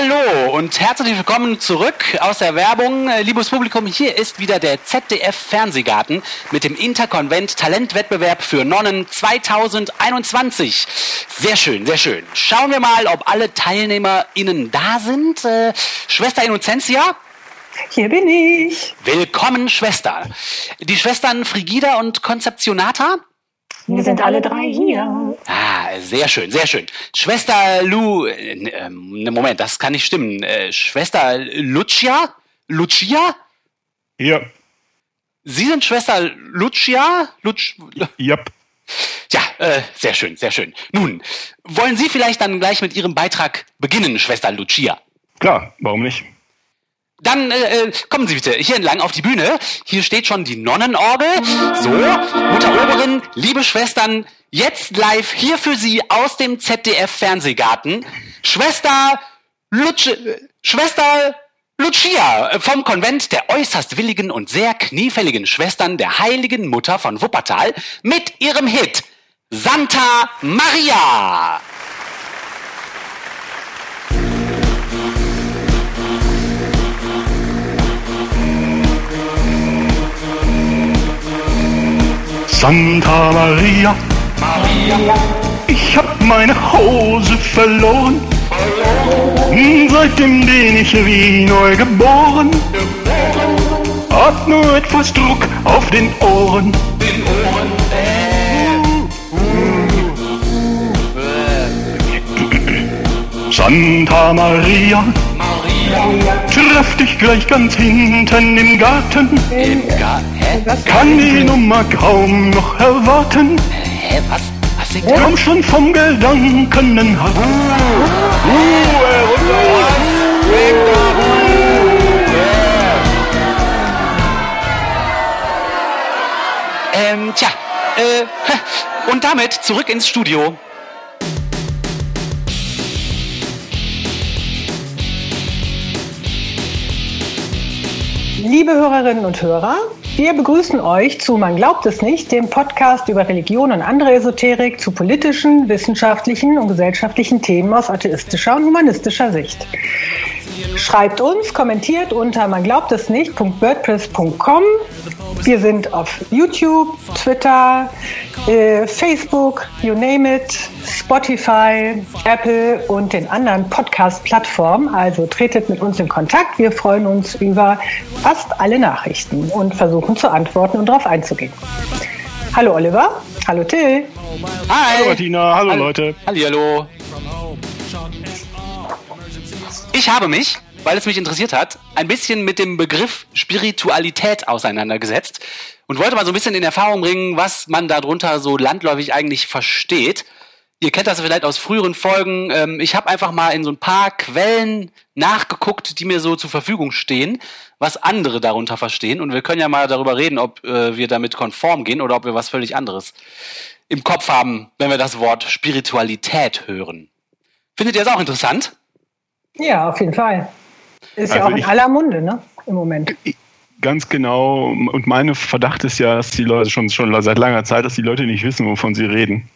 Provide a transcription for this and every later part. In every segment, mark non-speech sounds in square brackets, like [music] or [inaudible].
Hallo und herzlich willkommen zurück aus der Werbung. Äh, Liebes Publikum, hier ist wieder der ZDF Fernsehgarten mit dem Interkonvent Talentwettbewerb für Nonnen 2021. Sehr schön, sehr schön. Schauen wir mal, ob alle TeilnehmerInnen da sind. Äh, Schwester Innocentia? Hier bin ich. Willkommen, Schwester. Die Schwestern Frigida und Konzeptionata? Wir sind alle drei hier. Ah, sehr schön, sehr schön. Schwester Lu, äh, Moment, das kann nicht stimmen. Äh, Schwester Lucia? Lucia? Ja. Sie sind Schwester Lucia? Lutsch, Yep. ja, äh, sehr schön, sehr schön. Nun, wollen Sie vielleicht dann gleich mit Ihrem Beitrag beginnen, Schwester Lucia? Klar, warum nicht? Dann äh, äh, kommen Sie bitte hier entlang auf die Bühne. Hier steht schon die Nonnenorgel. So, Mutter Oberin, liebe Schwestern, jetzt live hier für Sie aus dem ZDF Fernsehgarten. Schwester Lutsch, äh, Schwester Lucia vom Konvent der äußerst willigen und sehr kniefälligen Schwestern der Heiligen Mutter von Wuppertal mit ihrem Hit Santa Maria. Santa Maria, ich hab meine Hose verloren. Seitdem bin ich wie neu geboren. Hab nur etwas Druck auf den Ohren. Santa Maria, treff dich gleich ganz hinten im Garten. Im Gar Hä? Kann die Nummer kaum noch erwarten. Hä? Was? Was singt Komm schon vom Gedanken in Haft. Ähm, tja, äh, und damit zurück ins Studio. Liebe Hörerinnen und Hörer, wir begrüßen euch zu Man glaubt es nicht, dem Podcast über Religion und andere Esoterik zu politischen, wissenschaftlichen und gesellschaftlichen Themen aus atheistischer und humanistischer Sicht. Schreibt uns, kommentiert unter man glaubt es nicht.wordpress.com. Wir sind auf YouTube, Twitter, äh, Facebook, you name it, Spotify, Apple und den anderen Podcast-Plattformen. Also tretet mit uns in Kontakt. Wir freuen uns über fast alle Nachrichten und versuchen zu antworten und darauf einzugehen. Hallo Oliver. Hallo Till. Hi. Hallo Martina, hallo Leute. Hallihallo. Ich habe mich, weil es mich interessiert hat, ein bisschen mit dem Begriff Spiritualität auseinandergesetzt und wollte mal so ein bisschen in Erfahrung bringen, was man darunter so landläufig eigentlich versteht. Ihr kennt das vielleicht aus früheren Folgen. Ähm, Ich habe einfach mal in so ein paar Quellen nachgeguckt, die mir so zur Verfügung stehen, was andere darunter verstehen. Und wir können ja mal darüber reden, ob äh, wir damit konform gehen oder ob wir was völlig anderes im Kopf haben, wenn wir das Wort Spiritualität hören. Findet ihr es auch interessant? Ja, auf jeden Fall. Ist ja Also auch in ich- aller Munde, ne? Im Moment. Ganz genau. Und meine Verdacht ist ja, dass die Leute schon, schon seit langer Zeit, dass die Leute nicht wissen, wovon sie reden.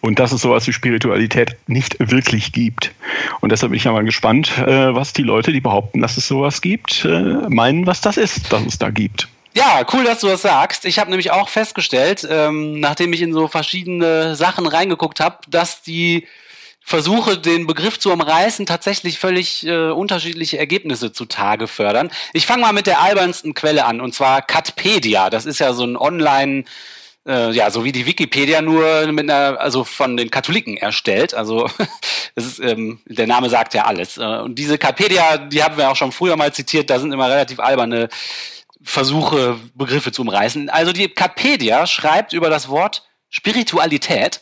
Und dass es sowas wie Spiritualität nicht wirklich gibt. Und deshalb bin ich ja mal gespannt, äh, was die Leute, die behaupten, dass es sowas gibt, äh, meinen, was das ist, dass es da gibt. Ja, cool, dass du das sagst. Ich habe nämlich auch festgestellt, ähm, nachdem ich in so verschiedene Sachen reingeguckt habe, dass die Versuche, den Begriff zu umreißen, tatsächlich völlig äh, unterschiedliche Ergebnisse zutage fördern. Ich fange mal mit der albernsten Quelle an, und zwar Catpedia. Das ist ja so ein Online- äh, ja, so wie die Wikipedia nur mit einer, also von den Katholiken erstellt. Also [laughs] das ist, ähm, der Name sagt ja alles. Äh, und diese Catpedia, die haben wir auch schon früher mal zitiert, da sind immer relativ alberne Versuche, Begriffe zu umreißen. Also die Catpedia schreibt über das Wort Spiritualität,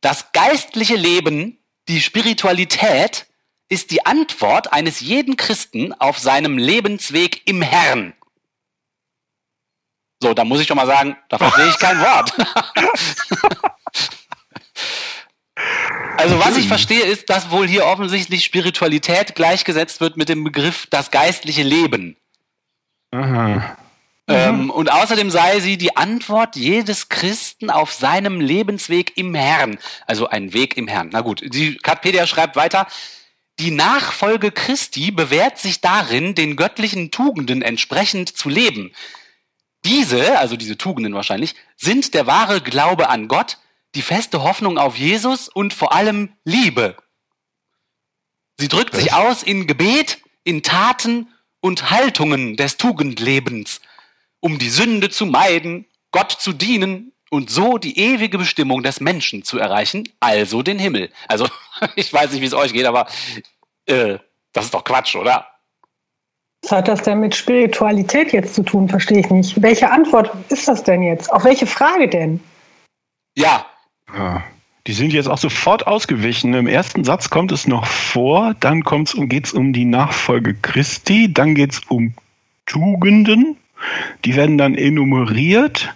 das geistliche Leben, die Spiritualität ist die Antwort eines jeden Christen auf seinem Lebensweg im Herrn. So, da muss ich doch mal sagen, da verstehe ich kein [laughs] Wort. Also was ich verstehe, ist, dass wohl hier offensichtlich Spiritualität gleichgesetzt wird mit dem Begriff das geistliche Leben. Aha. Ähm, und außerdem sei sie die Antwort jedes Christen auf seinem Lebensweg im Herrn. Also ein Weg im Herrn. Na gut, die Katpedia schreibt weiter. die Nachfolge Christi bewährt sich darin, den göttlichen Tugenden entsprechend zu leben. Diese, also diese Tugenden wahrscheinlich, sind der wahre Glaube an Gott, die feste Hoffnung auf Jesus und vor allem Liebe. Sie drückt sich aus in Gebet, in Taten und Haltungen des Tugendlebens, um die Sünde zu meiden, Gott zu dienen und so die ewige Bestimmung des Menschen zu erreichen, also den Himmel. Also, [laughs] ich weiß nicht, wie es euch geht, aber äh, das ist doch Quatsch, oder? Was hat das denn mit Spiritualität jetzt zu tun? Verstehe ich nicht. Welche Antwort ist das denn jetzt? Auf welche Frage denn? Ja. ja. Die sind jetzt auch sofort ausgewichen. Im ersten Satz kommt es noch vor, dann um, geht es um die Nachfolge Christi, dann geht es um Tugenden, die werden dann enumeriert.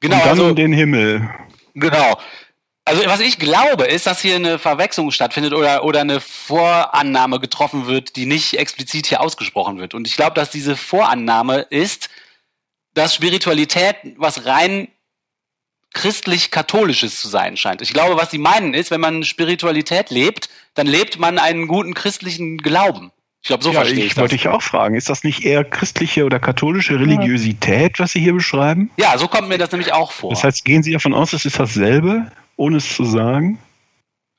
Genau, und dann also, um den Himmel. Genau. Also was ich glaube, ist, dass hier eine Verwechslung stattfindet oder, oder eine Vorannahme getroffen wird, die nicht explizit hier ausgesprochen wird. Und ich glaube, dass diese Vorannahme ist, dass Spiritualität was rein christlich-katholisches zu sein scheint. Ich glaube, was sie meinen ist, wenn man Spiritualität lebt, dann lebt man einen guten christlichen Glauben. Ich glaube, so ja, verstehe ich, ich das. Wollte ich auch fragen, ist das nicht eher christliche oder katholische Religiosität, was Sie hier beschreiben? Ja, so kommt mir das nämlich auch vor. Das heißt, gehen Sie davon aus, es ist dasselbe? ohne es zu sagen?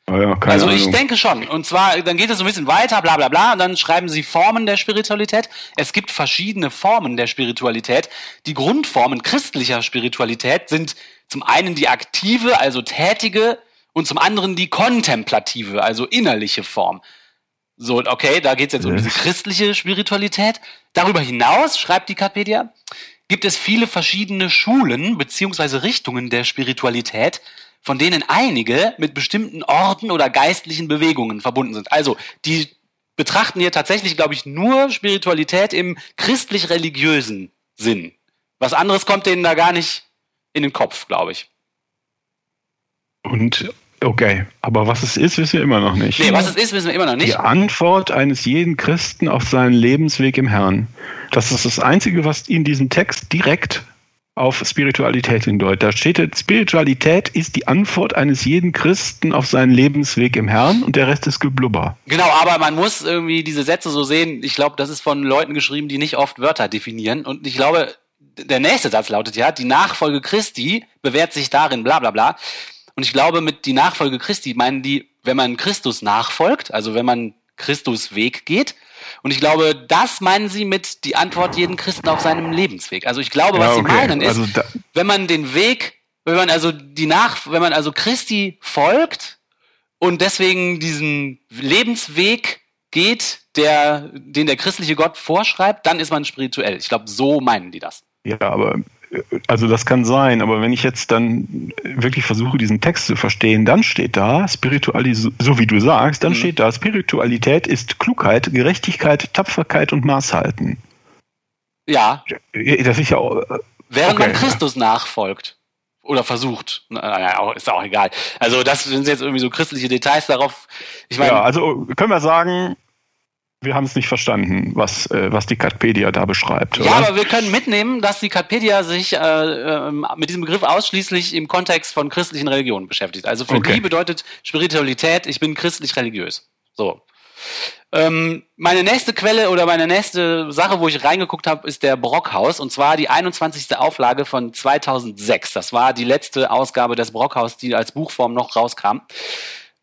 Oh ja, also Ahnung. ich denke schon. Und zwar, dann geht es so ein bisschen weiter, bla bla bla, und dann schreiben sie Formen der Spiritualität. Es gibt verschiedene Formen der Spiritualität. Die Grundformen christlicher Spiritualität sind zum einen die aktive, also tätige, und zum anderen die kontemplative, also innerliche Form. So, okay, da geht es jetzt um diese christliche Spiritualität. Darüber hinaus, schreibt die Wikipedia, gibt es viele verschiedene Schulen beziehungsweise Richtungen der Spiritualität, von denen einige mit bestimmten Orten oder geistlichen Bewegungen verbunden sind. Also die betrachten hier tatsächlich, glaube ich, nur Spiritualität im christlich-religiösen Sinn. Was anderes kommt denen da gar nicht in den Kopf, glaube ich. Und okay, aber was es ist, wissen wir immer noch nicht. Nee, was es ist, wissen wir immer noch nicht. Die Antwort eines jeden Christen auf seinen Lebensweg im Herrn. Das ist das Einzige, was in diesem Text direkt auf Spiritualität hindeutet. Da steht, Spiritualität ist die Antwort eines jeden Christen auf seinen Lebensweg im Herrn und der Rest ist Geblubber. Genau, aber man muss irgendwie diese Sätze so sehen. Ich glaube, das ist von Leuten geschrieben, die nicht oft Wörter definieren. Und ich glaube, der nächste Satz lautet ja, die Nachfolge Christi bewährt sich darin, bla bla bla. Und ich glaube, mit die Nachfolge Christi meinen die, wenn man Christus nachfolgt, also wenn man Christus Weg geht, und ich glaube, das meinen sie mit die Antwort jeden Christen auf seinem Lebensweg. Also ich glaube, was ja, okay. sie meinen ist, also wenn man den Weg, wenn man also die nach, wenn man also Christi folgt und deswegen diesen Lebensweg geht, der, den der christliche Gott vorschreibt, dann ist man spirituell. Ich glaube, so meinen die das. Ja, aber also das kann sein, aber wenn ich jetzt dann wirklich versuche, diesen Text zu verstehen, dann steht da, Spiritualität, so wie du sagst, dann mhm. steht da, Spiritualität ist Klugheit, Gerechtigkeit, Tapferkeit und Maßhalten. Ja. Das ist ja auch, Während okay. man Christus nachfolgt. Oder versucht. Naja, ist auch egal. Also das sind jetzt irgendwie so christliche Details darauf. Ich meine, ja, also können wir sagen, wir haben es nicht verstanden, was, äh, was die Katpedia da beschreibt. Ja, oder? aber wir können mitnehmen, dass die Katpedia sich äh, äh, mit diesem Begriff ausschließlich im Kontext von christlichen Religionen beschäftigt. Also für okay. die bedeutet Spiritualität, ich bin christlich-religiös. So. Ähm, meine nächste Quelle oder meine nächste Sache, wo ich reingeguckt habe, ist der Brockhaus. Und zwar die 21. Auflage von 2006. Das war die letzte Ausgabe des Brockhaus, die als Buchform noch rauskam.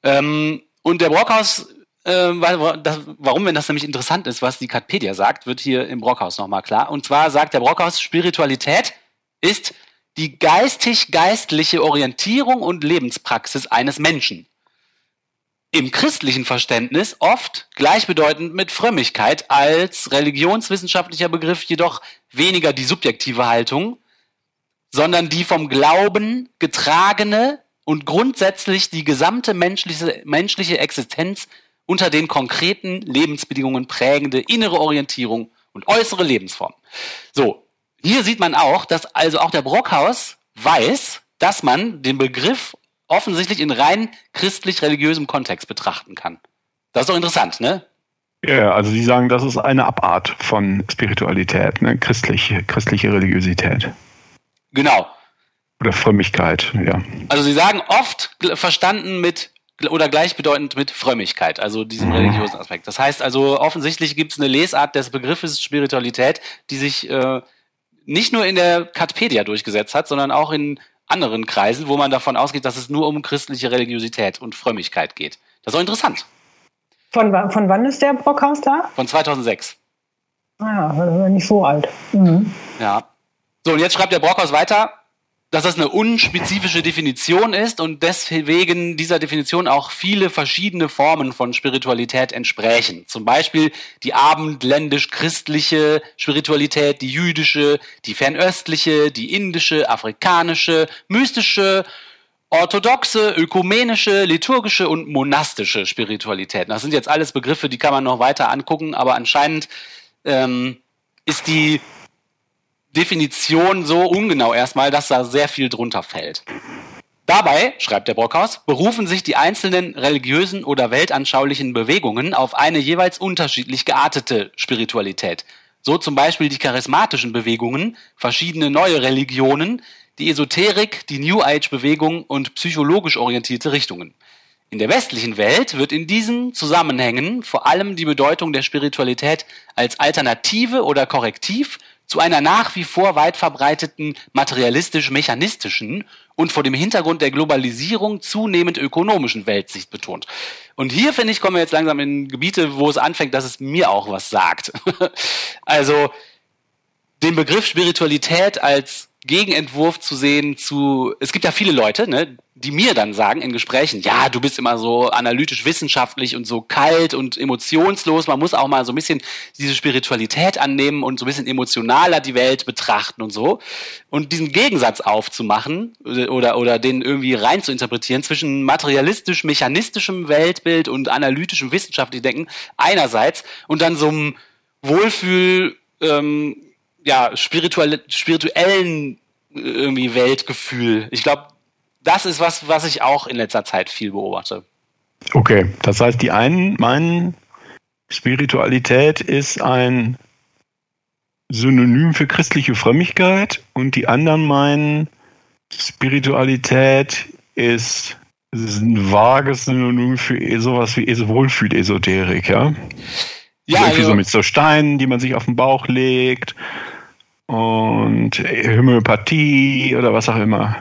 Ähm, und der Brockhaus ähm, warum, wenn das nämlich interessant ist, was die Katpedia sagt, wird hier im Brockhaus nochmal klar. Und zwar sagt der Brockhaus, Spiritualität ist die geistig-geistliche Orientierung und Lebenspraxis eines Menschen. Im christlichen Verständnis oft gleichbedeutend mit Frömmigkeit als religionswissenschaftlicher Begriff jedoch weniger die subjektive Haltung, sondern die vom Glauben getragene und grundsätzlich die gesamte menschliche, menschliche Existenz unter den konkreten Lebensbedingungen prägende innere Orientierung und äußere Lebensform. So, hier sieht man auch, dass also auch der Brockhaus weiß, dass man den Begriff offensichtlich in rein christlich-religiösem Kontext betrachten kann. Das ist doch interessant, ne? Ja, also Sie sagen, das ist eine Abart von Spiritualität, ne? christliche, christliche Religiosität. Genau. Oder Frömmigkeit, ja. Also Sie sagen oft verstanden mit oder gleichbedeutend mit Frömmigkeit, also diesem mhm. religiösen Aspekt. Das heißt also, offensichtlich gibt es eine Lesart des Begriffes Spiritualität, die sich äh, nicht nur in der Katpedia durchgesetzt hat, sondern auch in anderen Kreisen, wo man davon ausgeht, dass es nur um christliche Religiosität und Frömmigkeit geht. Das ist auch interessant. Von, von wann ist der Brockhaus da? Von 2006. Ah, nicht so alt. Mhm. Ja. So, und jetzt schreibt der Brockhaus weiter dass das eine unspezifische Definition ist und deswegen dieser Definition auch viele verschiedene Formen von Spiritualität entsprechen. Zum Beispiel die abendländisch-christliche Spiritualität, die jüdische, die fernöstliche, die indische, afrikanische, mystische, orthodoxe, ökumenische, liturgische und monastische Spiritualität. Das sind jetzt alles Begriffe, die kann man noch weiter angucken, aber anscheinend ähm, ist die Definition so ungenau erstmal, dass da sehr viel drunter fällt. Dabei, schreibt der Brockhaus, berufen sich die einzelnen religiösen oder weltanschaulichen Bewegungen auf eine jeweils unterschiedlich geartete Spiritualität. So zum Beispiel die charismatischen Bewegungen, verschiedene neue Religionen, die Esoterik, die New Age-Bewegung und psychologisch orientierte Richtungen. In der westlichen Welt wird in diesen Zusammenhängen vor allem die Bedeutung der Spiritualität als Alternative oder Korrektiv zu einer nach wie vor weit verbreiteten materialistisch-mechanistischen und vor dem Hintergrund der Globalisierung zunehmend ökonomischen Weltsicht betont. Und hier, finde ich, kommen wir jetzt langsam in Gebiete, wo es anfängt, dass es mir auch was sagt. [laughs] also den Begriff Spiritualität als Gegenentwurf zu sehen zu, es gibt ja viele Leute, ne, die mir dann sagen in Gesprächen, ja, du bist immer so analytisch wissenschaftlich und so kalt und emotionslos. Man muss auch mal so ein bisschen diese Spiritualität annehmen und so ein bisschen emotionaler die Welt betrachten und so. Und diesen Gegensatz aufzumachen oder, oder den irgendwie rein zu interpretieren zwischen materialistisch-mechanistischem Weltbild und analytischem wissenschaftlichen Denken einerseits und dann so einem Wohlfühl, ähm, ja, spirituelle, spirituellen äh, irgendwie Weltgefühl. Ich glaube, das ist was, was ich auch in letzter Zeit viel beobachte. Okay, das heißt, die einen meinen, Spiritualität ist ein Synonym für christliche Frömmigkeit und die anderen meinen, Spiritualität ist, ist ein vages Synonym für sowas wie Wohlfühl-Esoterik, ja? Ja, Irgendwie also, so mit so Steinen, die man sich auf den Bauch legt und Homöopathie oder was auch immer.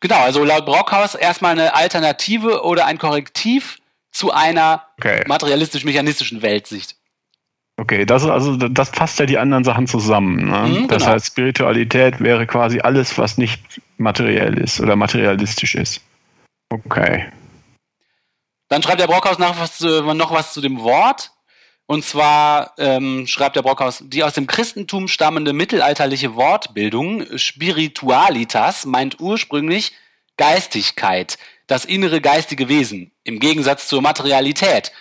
Genau, also laut Brockhaus erstmal eine Alternative oder ein Korrektiv zu einer okay. materialistisch-mechanistischen Weltsicht. Okay, das also das passt ja die anderen Sachen zusammen. Ne? Mhm, das genau. heißt, Spiritualität wäre quasi alles, was nicht materiell ist oder materialistisch ist. Okay. Dann schreibt der Brockhaus noch was, noch was zu dem Wort. Und zwar ähm, schreibt der Brockhaus, die aus dem Christentum stammende mittelalterliche Wortbildung Spiritualitas meint ursprünglich Geistigkeit, das innere geistige Wesen, im Gegensatz zur Materialität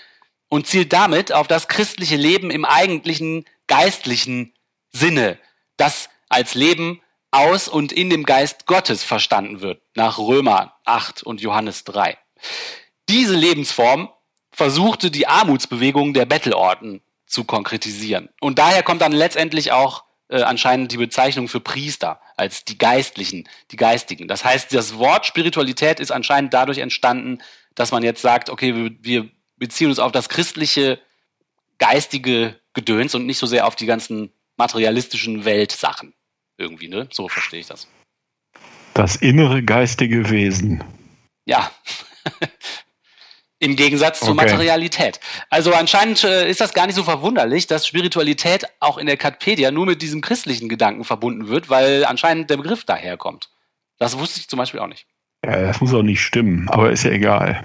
und zielt damit auf das christliche Leben im eigentlichen geistlichen Sinne, das als Leben aus und in dem Geist Gottes verstanden wird, nach Römer 8 und Johannes 3. Diese Lebensform versuchte, die Armutsbewegung der Bettelorden zu konkretisieren. Und daher kommt dann letztendlich auch äh, anscheinend die Bezeichnung für Priester als die Geistlichen, die Geistigen. Das heißt, das Wort Spiritualität ist anscheinend dadurch entstanden, dass man jetzt sagt, okay, wir, wir beziehen uns auf das christliche, geistige Gedöns und nicht so sehr auf die ganzen materialistischen Weltsachen. Irgendwie, ne? So verstehe ich das. Das innere geistige Wesen. Ja. Im Gegensatz zur okay. Materialität. Also anscheinend äh, ist das gar nicht so verwunderlich, dass Spiritualität auch in der Katpedia nur mit diesem christlichen Gedanken verbunden wird, weil anscheinend der Begriff daherkommt. Das wusste ich zum Beispiel auch nicht. Ja, das muss auch nicht stimmen, aber ist ja egal.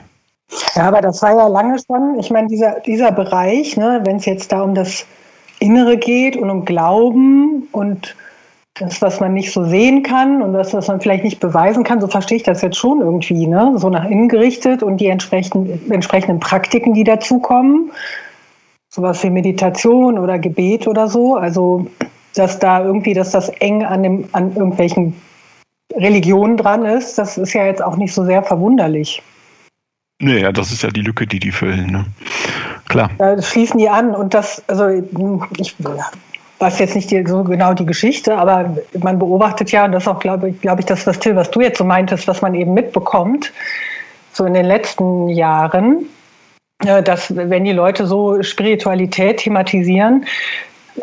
Ja, aber das war ja lange schon, ich meine, dieser, dieser Bereich, ne, wenn es jetzt da um das Innere geht und um Glauben und das, was man nicht so sehen kann und das, was man vielleicht nicht beweisen kann, so verstehe ich das jetzt schon irgendwie, ne? so nach innen gerichtet und die entsprechenden, entsprechenden Praktiken, die dazukommen, sowas wie Meditation oder Gebet oder so, also dass da irgendwie, dass das eng an, dem, an irgendwelchen Religionen dran ist, das ist ja jetzt auch nicht so sehr verwunderlich. Naja, das ist ja die Lücke, die die füllen. Ne? Klar. Da schließen die an und das, also ich weiß jetzt nicht die, so genau die Geschichte, aber man beobachtet ja, und das ist auch, glaube ich, glaube ich, das, was Till, was du jetzt so meintest, was man eben mitbekommt, so in den letzten Jahren, äh, dass wenn die Leute so Spiritualität thematisieren,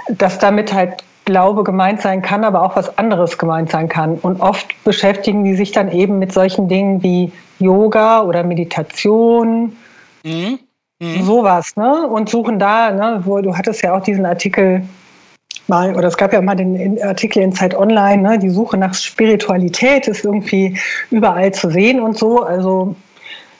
dass damit halt Glaube gemeint sein kann, aber auch was anderes gemeint sein kann. Und oft beschäftigen die sich dann eben mit solchen Dingen wie Yoga oder Meditation, mhm. Mhm. sowas, ne? Und suchen da, ne, wo du hattest ja auch diesen Artikel mal, oder es gab ja mal den Artikel in Zeit Online, ne, die Suche nach Spiritualität ist irgendwie überall zu sehen und so. Also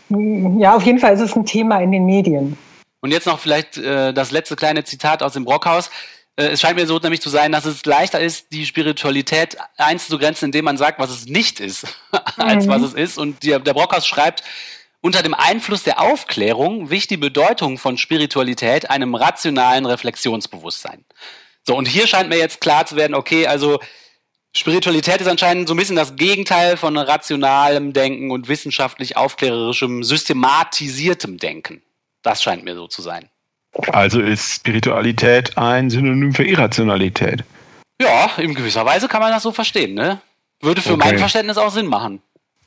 ja, auf jeden Fall ist es ein Thema in den Medien. Und jetzt noch vielleicht äh, das letzte kleine Zitat aus dem Brockhaus. Äh, es scheint mir so nämlich zu sein, dass es leichter ist, die Spiritualität einzugrenzen, indem man sagt, was es nicht ist, [laughs] als mhm. was es ist. Und der, der Brockhaus schreibt, unter dem Einfluss der Aufklärung wich die Bedeutung von Spiritualität einem rationalen Reflexionsbewusstsein. So, und hier scheint mir jetzt klar zu werden, okay, also Spiritualität ist anscheinend so ein bisschen das Gegenteil von rationalem Denken und wissenschaftlich aufklärerischem, systematisiertem Denken. Das scheint mir so zu sein. Also ist Spiritualität ein Synonym für Irrationalität. Ja, in gewisser Weise kann man das so verstehen. Ne? Würde für okay. mein Verständnis auch Sinn machen.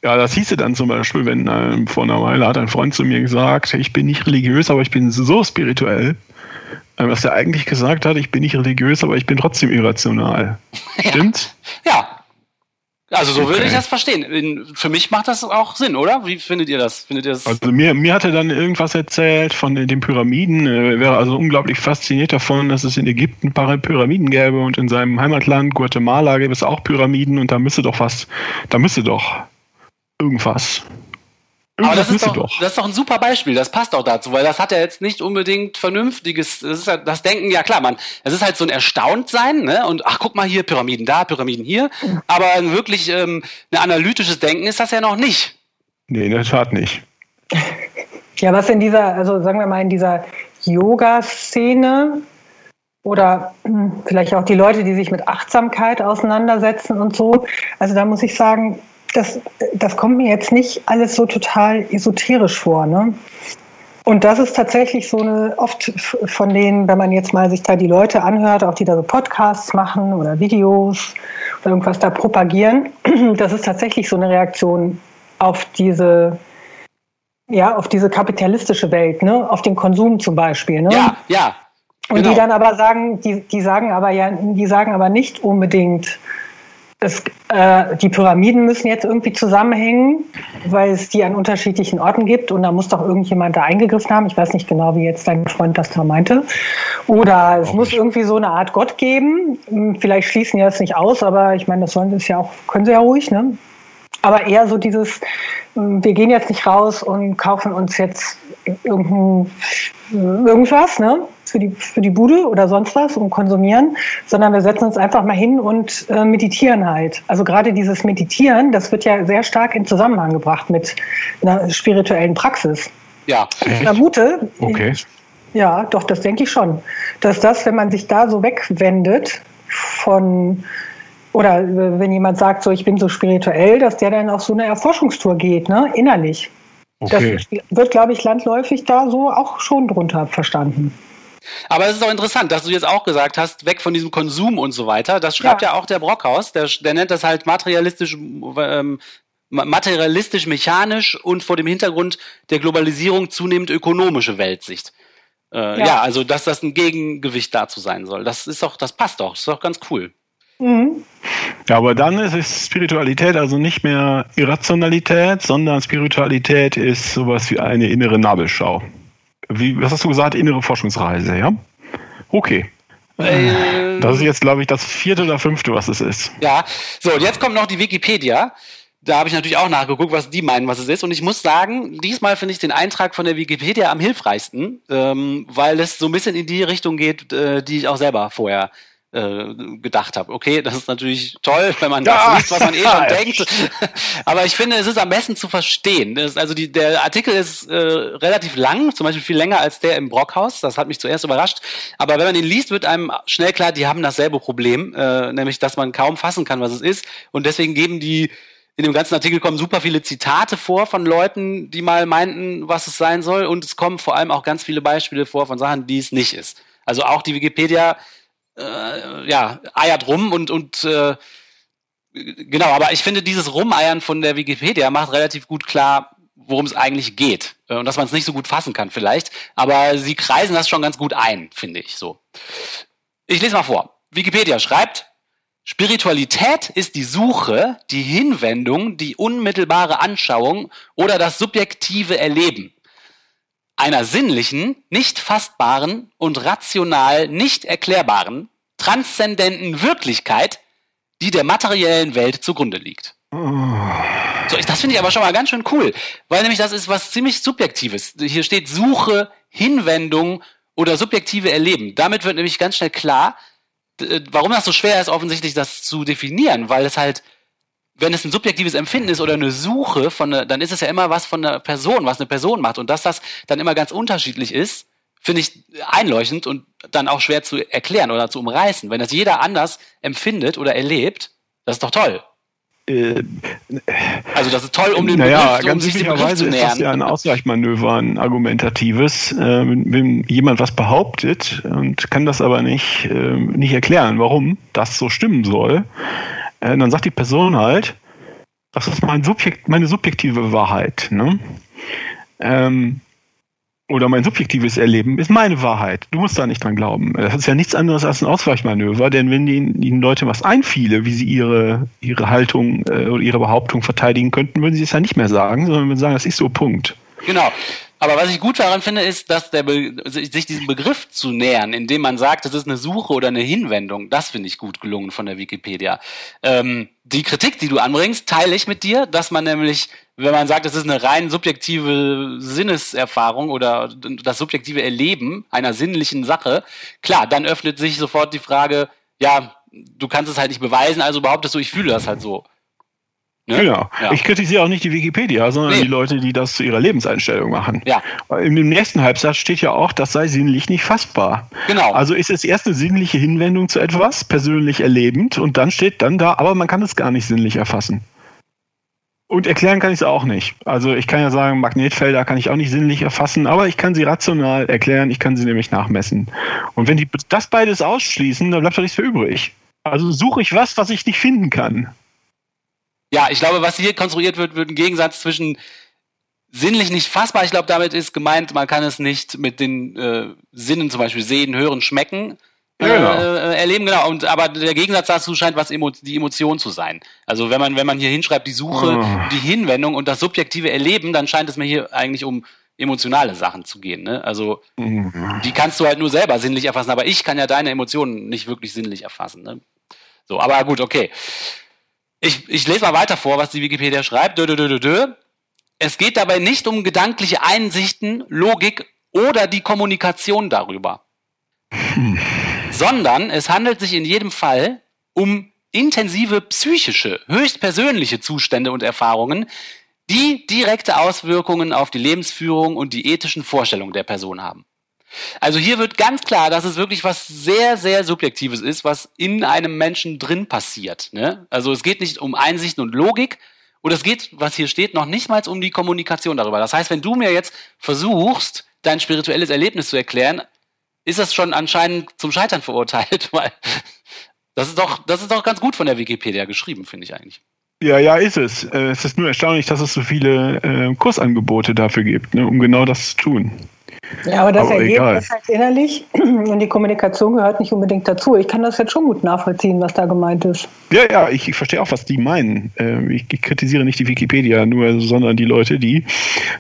Ja, das hieße dann zum Beispiel, wenn äh, vor einer Weile hat ein Freund zu mir gesagt, ich bin nicht religiös, aber ich bin so spirituell, was er eigentlich gesagt hat, ich bin nicht religiös, aber ich bin trotzdem irrational. Stimmt's? Ja, also so okay. würde ich das verstehen. Für mich macht das auch Sinn, oder? Wie findet ihr das? Findet ihr das? Also mir, mir hat er dann irgendwas erzählt von den Pyramiden. Er wäre also unglaublich fasziniert davon, dass es in Ägypten ein paar Pyramiden gäbe und in seinem Heimatland Guatemala gäbe es auch Pyramiden und da müsste doch was, da müsste doch irgendwas aber das ist, doch, das ist doch ein super Beispiel, das passt auch dazu, weil das hat ja jetzt nicht unbedingt vernünftiges, das ist halt das Denken, ja klar, man, es ist halt so ein Erstauntsein, ne? Und ach, guck mal hier, Pyramiden da, Pyramiden hier. Aber wirklich ähm, ein analytisches Denken ist das ja noch nicht. Nee, in der Tat nicht. Ja, was in dieser, also sagen wir mal, in dieser Yoga-Szene oder hm, vielleicht auch die Leute, die sich mit Achtsamkeit auseinandersetzen und so. Also da muss ich sagen, das, das kommt mir jetzt nicht alles so total esoterisch vor. Ne? Und das ist tatsächlich so eine, oft von denen, wenn man jetzt mal sich da die Leute anhört, auch die da so Podcasts machen oder Videos oder irgendwas da propagieren, [clears throat] das ist tatsächlich so eine Reaktion auf diese, ja, auf diese kapitalistische Welt, ne? auf den Konsum zum Beispiel. Ne? Ja, ja. Genau. Und die genau. dann aber sagen, die, die sagen aber ja, die sagen aber nicht unbedingt, es, äh, die Pyramiden müssen jetzt irgendwie zusammenhängen, weil es die an unterschiedlichen Orten gibt und da muss doch irgendjemand da eingegriffen haben. Ich weiß nicht genau, wie jetzt dein Freund das da meinte. Oder es muss irgendwie so eine Art Gott geben. Hm, vielleicht schließen die das nicht aus, aber ich meine, das sollen sie ja auch, können sie ja ruhig, ne? Aber eher so dieses, hm, wir gehen jetzt nicht raus und kaufen uns jetzt irgendwas, ne? Für die, für die Bude oder sonst was und konsumieren, sondern wir setzen uns einfach mal hin und äh, meditieren halt. Also gerade dieses Meditieren, das wird ja sehr stark in Zusammenhang gebracht mit einer spirituellen Praxis. Ja. Ich vermute, okay. ja, doch, das denke ich schon, dass das, wenn man sich da so wegwendet von oder äh, wenn jemand sagt, so ich bin so spirituell, dass der dann auf so eine Erforschungstour geht, ne, innerlich. Okay. Das wird, glaube ich, landläufig da so auch schon drunter verstanden. Aber es ist auch interessant, dass du jetzt auch gesagt hast, weg von diesem Konsum und so weiter. Das schreibt ja, ja auch der Brockhaus. Der, der nennt das halt materialistisch, ähm, materialistisch mechanisch und vor dem Hintergrund der Globalisierung zunehmend ökonomische Weltsicht. Äh, ja. ja. also dass das ein Gegengewicht dazu sein soll. Das ist doch, das passt doch. Das ist doch ganz cool. Mhm. Ja, aber dann ist Spiritualität also nicht mehr Irrationalität, sondern Spiritualität ist sowas wie eine innere Nabelschau. Wie, was hast du gesagt? Innere Forschungsreise, ja? Okay. Äh, das ist jetzt, glaube ich, das vierte oder fünfte, was es ist. Ja, so, und jetzt kommt noch die Wikipedia. Da habe ich natürlich auch nachgeguckt, was die meinen, was es ist. Und ich muss sagen, diesmal finde ich den Eintrag von der Wikipedia am hilfreichsten, ähm, weil es so ein bisschen in die Richtung geht, äh, die ich auch selber vorher äh, gedacht habe. Okay, das ist natürlich toll, wenn man ja, das liest, was man eh schon [laughs] denkt. Aber ich finde, es ist am besten zu verstehen. Das, also die, der Artikel ist äh, relativ lang, zum Beispiel viel länger als der im Brockhaus. Das hat mich zuerst überrascht. Aber wenn man ihn liest, wird einem schnell klar, die haben dasselbe Problem, äh, nämlich dass man kaum fassen kann, was es ist. Und deswegen geben die in dem ganzen Artikel kommen super viele Zitate vor von Leuten, die mal meinten, was es sein soll. Und es kommen vor allem auch ganz viele Beispiele vor von Sachen, die es nicht ist. Also auch die Wikipedia äh, ja, eiert rum und, und äh, genau, aber ich finde, dieses Rumeiern von der Wikipedia macht relativ gut klar, worum es eigentlich geht. Äh, und dass man es nicht so gut fassen kann vielleicht. Aber sie kreisen das schon ganz gut ein, finde ich so. Ich lese mal vor. Wikipedia schreibt, Spiritualität ist die Suche, die Hinwendung, die unmittelbare Anschauung oder das subjektive Erleben einer sinnlichen, nicht fassbaren und rational nicht erklärbaren, transzendenten Wirklichkeit, die der materiellen Welt zugrunde liegt. So, das finde ich aber schon mal ganz schön cool, weil nämlich das ist was ziemlich Subjektives. Hier steht Suche, Hinwendung oder subjektive Erleben. Damit wird nämlich ganz schnell klar, warum das so schwer ist, offensichtlich das zu definieren, weil es halt, wenn es ein subjektives Empfinden ist oder eine Suche von, eine, dann ist es ja immer was von einer Person, was eine Person macht. Und dass das dann immer ganz unterschiedlich ist, finde ich einleuchtend und dann auch schwer zu erklären oder zu umreißen. Wenn das jeder anders empfindet oder erlebt, das ist doch toll. Äh, also das ist toll, um den naja, Begriff, um ganz sich dem Begriff zu nähern. ist das ja ein Ausweichmanöver, ein argumentatives. Äh, wenn jemand was behauptet und kann das aber nicht, äh, nicht erklären, warum das so stimmen soll, äh, dann sagt die Person halt, das ist mein Subjekt, meine subjektive Wahrheit. Ne? Ähm, oder mein subjektives Erleben ist meine Wahrheit. Du musst da nicht dran glauben. Das ist ja nichts anderes als ein Ausweichmanöver, denn wenn ihnen, ihnen Leute was einfiele, wie sie ihre, ihre Haltung äh, oder ihre Behauptung verteidigen könnten, würden sie es ja nicht mehr sagen, sondern würden sagen, das ist so Punkt. Genau. Aber was ich gut daran finde, ist, dass der sich diesem Begriff zu nähern, indem man sagt, das ist eine Suche oder eine Hinwendung, das finde ich gut gelungen von der Wikipedia. Ähm, die Kritik, die du anbringst, teile ich mit dir, dass man nämlich, wenn man sagt, das ist eine rein subjektive Sinneserfahrung oder das subjektive Erleben einer sinnlichen Sache, klar, dann öffnet sich sofort die Frage, ja, du kannst es halt nicht beweisen, also behauptest du, ich fühle das halt so. Ne? Genau. Ja. Ich kritisiere auch nicht die Wikipedia, sondern nee. die Leute, die das zu ihrer Lebenseinstellung machen. Ja. Im nächsten Halbsatz steht ja auch, das sei sinnlich nicht fassbar. Genau. Also ist es erst eine sinnliche Hinwendung zu etwas, persönlich erlebend, und dann steht dann da, aber man kann es gar nicht sinnlich erfassen. Und erklären kann ich es auch nicht. Also ich kann ja sagen, Magnetfelder kann ich auch nicht sinnlich erfassen, aber ich kann sie rational erklären, ich kann sie nämlich nachmessen. Und wenn die das beides ausschließen, dann bleibt doch nichts für übrig. Also suche ich was, was ich nicht finden kann. Ja, ich glaube, was hier konstruiert wird, wird ein Gegensatz zwischen sinnlich nicht fassbar. Ich glaube, damit ist gemeint, man kann es nicht mit den äh, Sinnen zum Beispiel sehen, hören, schmecken. Äh, genau. Äh, erleben, genau. Und aber der Gegensatz dazu scheint was emo die Emotion zu sein. Also wenn man wenn man hier hinschreibt die Suche, oh. die Hinwendung und das subjektive Erleben, dann scheint es mir hier eigentlich um emotionale Sachen zu gehen. Ne? Also mhm. die kannst du halt nur selber sinnlich erfassen, aber ich kann ja deine Emotionen nicht wirklich sinnlich erfassen. Ne? So, aber gut, okay. Ich, ich lese mal weiter vor, was die Wikipedia schreibt. Dö, dö, dö, dö. Es geht dabei nicht um gedankliche Einsichten, Logik oder die Kommunikation darüber, hm. sondern es handelt sich in jedem Fall um intensive psychische, höchstpersönliche Zustände und Erfahrungen, die direkte Auswirkungen auf die Lebensführung und die ethischen Vorstellungen der Person haben. Also hier wird ganz klar, dass es wirklich was sehr, sehr Subjektives ist, was in einem Menschen drin passiert. Ne? Also es geht nicht um Einsichten und Logik, oder es geht, was hier steht, noch nicht mal um die Kommunikation darüber. Das heißt, wenn du mir jetzt versuchst, dein spirituelles Erlebnis zu erklären, ist das schon anscheinend zum Scheitern verurteilt, [laughs] weil das ist doch, das ist doch ganz gut von der Wikipedia geschrieben, finde ich eigentlich. Ja, ja, ist es. Äh, es ist nur erstaunlich, dass es so viele äh, Kursangebote dafür gibt, ne, um genau das zu tun. Ja, aber das aber Ergebnis halt innerlich [clears throat] und die Kommunikation gehört nicht unbedingt dazu. Ich kann das jetzt schon gut nachvollziehen, was da gemeint ist. Ja, ja, ich, ich verstehe auch, was die meinen. Ähm, ich, ich, kritisiere nicht die Wikipedia nur, sondern die Leute, die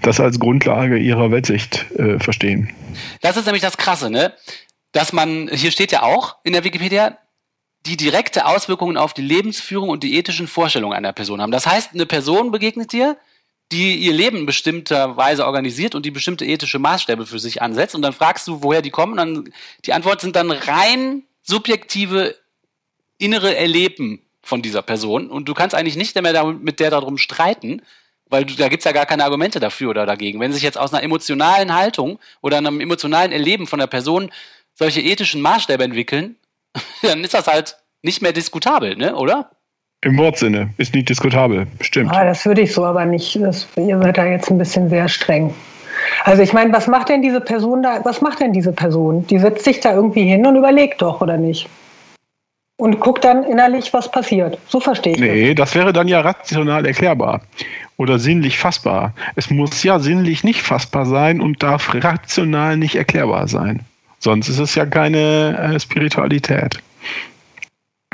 das als Grundlage ihrer Weltsicht äh, verstehen. Das ist nämlich das Krasse, ne? Dass man, hier steht ja auch in der Wikipedia, die direkte Auswirkungen auf die Lebensführung und die ethischen Vorstellungen einer Person haben. Das heißt, eine Person begegnet dir, die ihr Leben in bestimmter Weise organisiert und die bestimmte ethische Maßstäbe für sich ansetzt. Und dann fragst du, woher die kommen. Und dann, die Antwort sind dann rein subjektive innere Erleben von dieser Person. Und du kannst eigentlich nicht mehr mit der darum streiten, weil du, da gibt's ja gar keine Argumente dafür oder dagegen. Wenn sich jetzt aus einer emotionalen Haltung oder einem emotionalen Erleben von der Person solche ethischen Maßstäbe entwickeln, [laughs] dann ist das halt nicht mehr diskutabel, ne, oder? Im Wortsinne ist nicht diskutabel, stimmt. Ah, das würde ich so aber nicht. Das, ihr seid da jetzt ein bisschen sehr streng. Also ich meine, was macht denn diese Person da? Was macht denn diese Person? Die setzt sich da irgendwie hin und überlegt doch, oder nicht? Und guckt dann innerlich, was passiert. So verstehe ich Nee, das. das wäre dann ja rational erklärbar. oder sinnlich fassbar. Es muss ja sinnlich nicht fassbar sein und darf rational nicht erklärbar sein. Sonst ist es ja keine äh, Spiritualität.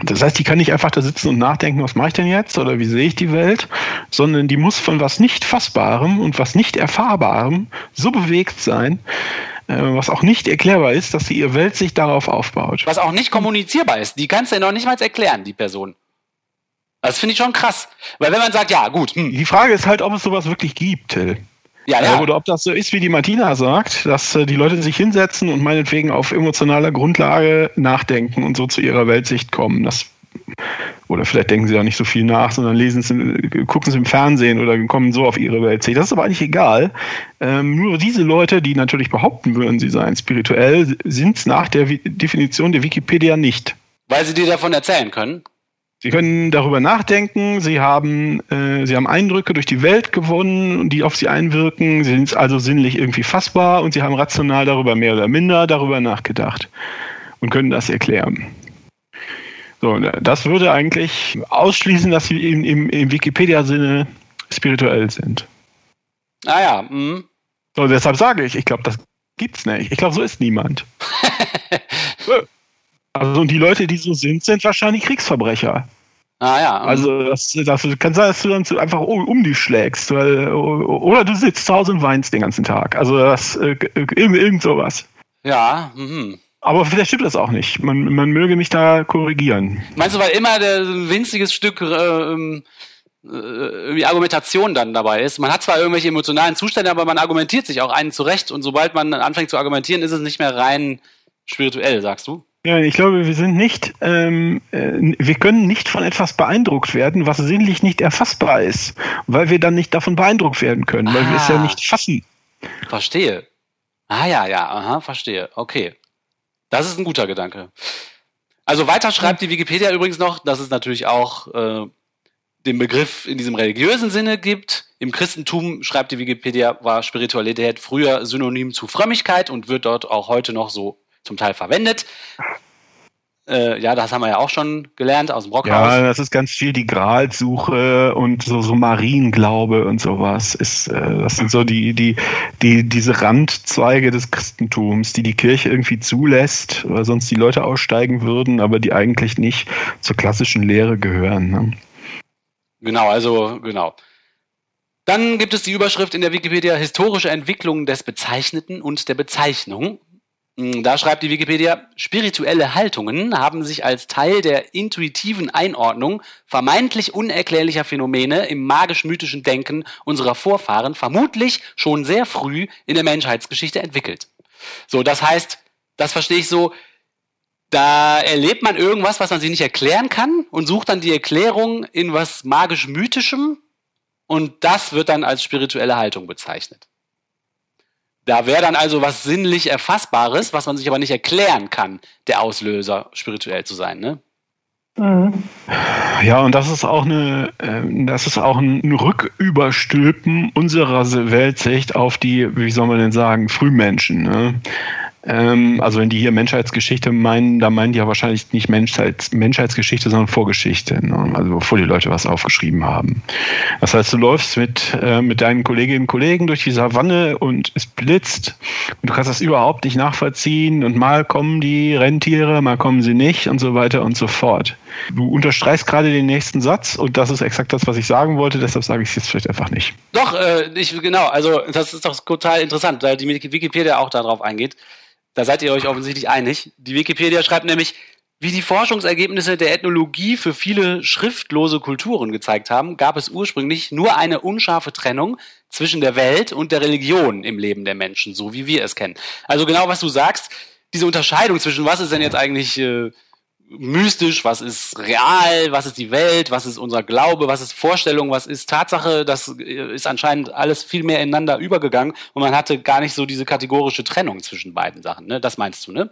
Das heißt, die kann nicht einfach da sitzen und nachdenken, was mache ich denn jetzt oder wie sehe ich die Welt, sondern die muss von was nicht Fassbarem und was nicht Erfahrbarem so bewegt sein, äh, was auch nicht erklärbar ist, dass sie ihr Welt sich darauf aufbaut. Was auch nicht kommunizierbar ist. Die kannst du ja noch nicht mal erklären, die Person. Das finde ich schon krass. Weil wenn man sagt, ja, gut. Hm. Die Frage ist halt, ob es sowas wirklich gibt, Till. Ja, ja. Oder ob das so ist, wie die Martina sagt, dass äh, die Leute sich hinsetzen und meinetwegen auf emotionaler Grundlage nachdenken und so zu ihrer Weltsicht kommen. Das oder vielleicht denken sie da nicht so viel nach, sondern lesen es, gucken es im Fernsehen oder kommen so auf ihre Weltsicht. Das ist aber eigentlich egal. Ähm, nur diese Leute, die natürlich behaupten würden, sie seien spirituell, sind es nach der Definition der Wikipedia nicht. Weil sie dir davon erzählen können? Sie können darüber nachdenken, Sie haben, äh, Sie haben Eindrücke durch die Welt gewonnen, die auf Sie einwirken, Sie sind also sinnlich irgendwie fassbar und Sie haben rational darüber mehr oder minder darüber nachgedacht und können das erklären. So, das würde eigentlich ausschließen, dass Sie im, im, im Wikipedia-Sinne spirituell sind. Ah ja. Mhm. So, deshalb sage ich, ich glaube, das gibt's nicht. Ich glaube, so ist niemand. [laughs] Also und die Leute, die so sind, sind wahrscheinlich Kriegsverbrecher. Ah ja. Also das, das kann sein, dass du dann einfach um dich schlägst, weil, oder du sitzt zu Hause und weinst den ganzen Tag. Also das äh, irgend, irgend sowas. Ja. Mhm. Aber vielleicht stimmt das auch nicht. Man, man möge mich da korrigieren. Meinst du, weil immer der winziges Stück äh, ähm, äh, Argumentation dann dabei ist? Man hat zwar irgendwelche emotionalen Zustände, aber man argumentiert sich auch einen zurecht und sobald man anfängt zu argumentieren, ist es nicht mehr rein spirituell, sagst du? Ja, ich glaube, wir sind nicht, ähm, äh, wir können nicht von etwas beeindruckt werden, was sinnlich nicht erfassbar ist, weil wir dann nicht davon beeindruckt werden können, weil ah, wir es ja ah. nicht fassen. Verstehe. Ah ja, ja, aha, verstehe. Okay. Das ist ein guter Gedanke. Also weiter schreibt die Wikipedia übrigens noch, dass es natürlich auch äh, den Begriff in diesem religiösen Sinne gibt. Im Christentum, schreibt die Wikipedia, war Spiritualität früher synonym zu Frömmigkeit und wird dort auch heute noch so zum Teil verwendet. Äh, ja, das haben wir ja auch schon gelernt aus dem Brockhaus. Ja, das ist ganz viel die Gralsuche und so, so Marienglaube und sowas. Ist, äh, das sind so die, die, die, diese Randzweige des Christentums, die die Kirche irgendwie zulässt, weil sonst die Leute aussteigen würden, aber die eigentlich nicht zur klassischen Lehre gehören. Ne? Genau, also, genau. Dann gibt es die Überschrift in der Wikipedia Historische Entwicklung des Bezeichneten und der Bezeichnung. Hm, da schreibt die Wikipedia, spirituelle Haltungen haben sich als Teil der intuitiven Einordnung vermeintlich unerklärlicher Phänomene im magisch-mythischen Denken unserer Vorfahren vermutlich schon sehr früh in der Menschheitsgeschichte entwickelt. So, das heißt, das verstehe ich so, da erlebt man irgendwas, was man sich nicht erklären kann und sucht dann die Erklärung in was magisch-mythischem und das wird dann als spirituelle Haltung bezeichnet. Da wäre dann also was sinnlich Erfassbares, was man sich aber nicht erklären kann, der Auslöser, spirituell zu sein, ne? Ja, und das ist auch eine, ähm, das ist auch ein Rücküberstülpen unserer Weltsicht auf die, wie soll man denn sagen, Frühmenschen. Ne? Ähm, also wenn die hier Menschheitsgeschichte meinen, da meinen die ja wahrscheinlich nicht Menschheits, Menschheitsgeschichte, sondern Vorgeschichte. Ne? Also bevor die Leute was aufgeschrieben haben. Das heißt, du läufst mit, äh, mit deinen Kolleginnen und Kollegen durch die Savanne und es blitzt und du kannst das überhaupt nicht nachvollziehen und mal kommen die Rentiere, mal kommen sie nicht und so weiter und so fort. Du unterstreichst gerade den nächsten Satz und das ist exakt das, was ich sagen wollte, deshalb sage ich es jetzt vielleicht einfach nicht. Doch, äh, ich, genau, also das ist doch total interessant, weil die Wikipedia auch darauf eingeht. Da seid ihr euch offensichtlich einig. Die Wikipedia schreibt nämlich, wie die Forschungsergebnisse der Ethnologie für viele schriftlose Kulturen gezeigt haben, gab es ursprünglich nur eine unscharfe Trennung zwischen der Welt und der Religion im Leben der Menschen, so wie wir es kennen. Also genau was du sagst, diese Unterscheidung zwischen was ist denn jetzt eigentlich äh, mystisch, was ist real, was ist die Welt, was ist unser Glaube, was ist Vorstellung, was ist Tatsache, das äh, ist anscheinend alles viel mehr ineinander übergegangen und man hatte gar nicht so diese kategorische Trennung zwischen beiden Sachen, ne? Das meinst du, ne?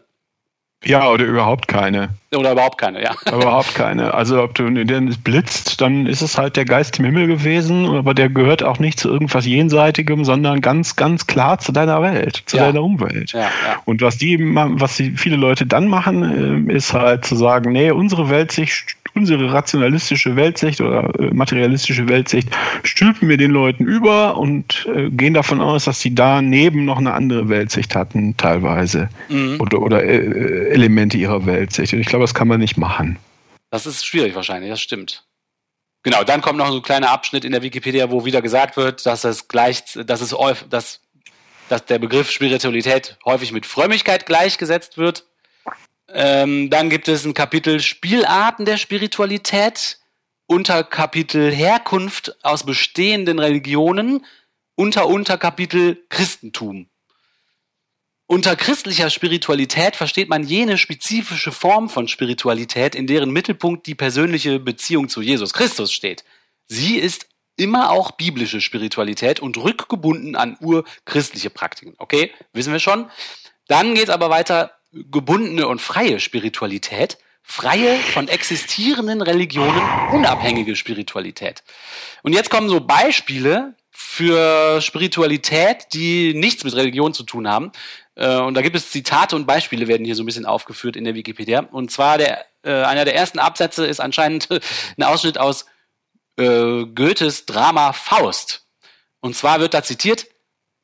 Ja, oder überhaupt keine. Oder überhaupt keine, ja. [laughs] Überhaupt keine. Also ob du den blitzt, dann ist es halt der Geist im Himmel gewesen, aber der gehört auch nicht zu irgendwas Jenseitigem, sondern ganz, ganz klar zu deiner Welt, zu ja. deiner Umwelt. Ja, ja. Und was die, was die viele Leute dann machen, äh, ist halt zu sagen, nee, unsere Weltsicht unsere rationalistische Weltsicht oder äh, materialistische Weltsicht stülpen wir den Leuten über und äh, gehen davon aus, dass sie daneben noch eine andere Weltsicht hatten, teilweise. Mhm. Oder, oder äh, Elemente ihrer Weltsicht. Und ich glaube, das kann man nicht machen. Das ist schwierig wahrscheinlich, das stimmt. Genau, dann kommt noch so ein kleiner Abschnitt in der Wikipedia, wo wieder gesagt wird, dass es gleich, dass es dass, dass der Begriff Spiritualität häufig mit Frömmigkeit gleichgesetzt wird. Ähm, dann gibt es ein Kapitel Spielarten der Spiritualität, unter Kapitel Herkunft aus bestehenden Religionen, unter Unterkapitel Christentum. Unter christlicher Spiritualität versteht man jene spezifische Form von Spiritualität, in deren Mittelpunkt die persönliche Beziehung zu Jesus Christus steht. Sie ist immer auch biblische Spiritualität und rückgebunden an urchristliche Praktiken. Okay, wissen wir schon. Dann geht es aber weiter, gebundene und freie Spiritualität, freie von existierenden Religionen unabhängige Spiritualität. Und jetzt kommen so Beispiele für Spiritualität, die nichts mit Religion zu tun haben. Äh, und da gibt es Zitate und Beispiele werden hier so ein bisschen aufgeführt in der Wikipedia. Und zwar der, äh, einer der ersten Absätze ist anscheinend [laughs] ein Ausschnitt aus äh, Goethes Drama Faust. Und zwar wird da zitiert,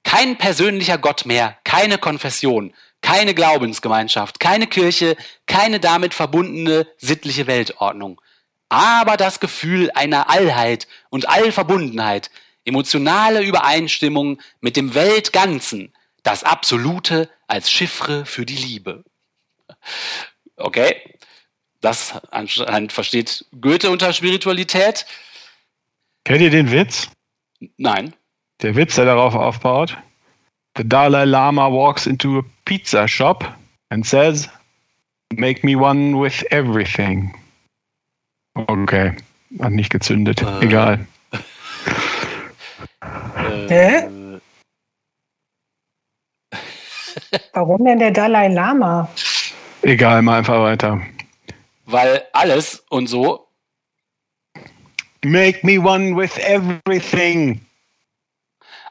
kein persönlicher Gott mehr, keine Konfession, keine Glaubensgemeinschaft, keine Kirche, keine damit verbundene sittliche Weltordnung. Aber das Gefühl einer Allheit und Allverbundenheit, emotionale Übereinstimmung mit dem Weltganzen, das Absolute als Chiffre für die Liebe. Okay, das anscheinend versteht Goethe unter Spiritualität. Kennt ihr den Witz? Nein. Der Witz, der darauf aufbaut? The Dalai Lama walks into a pizza shop and says, Make me one with everything. Okay, hat nicht gezündet. Äh. Egal. [laughs] Hä? Äh. Warum denn der Dalai Lama? Egal, mal einfach weiter. Weil alles und so. Make me one with everything.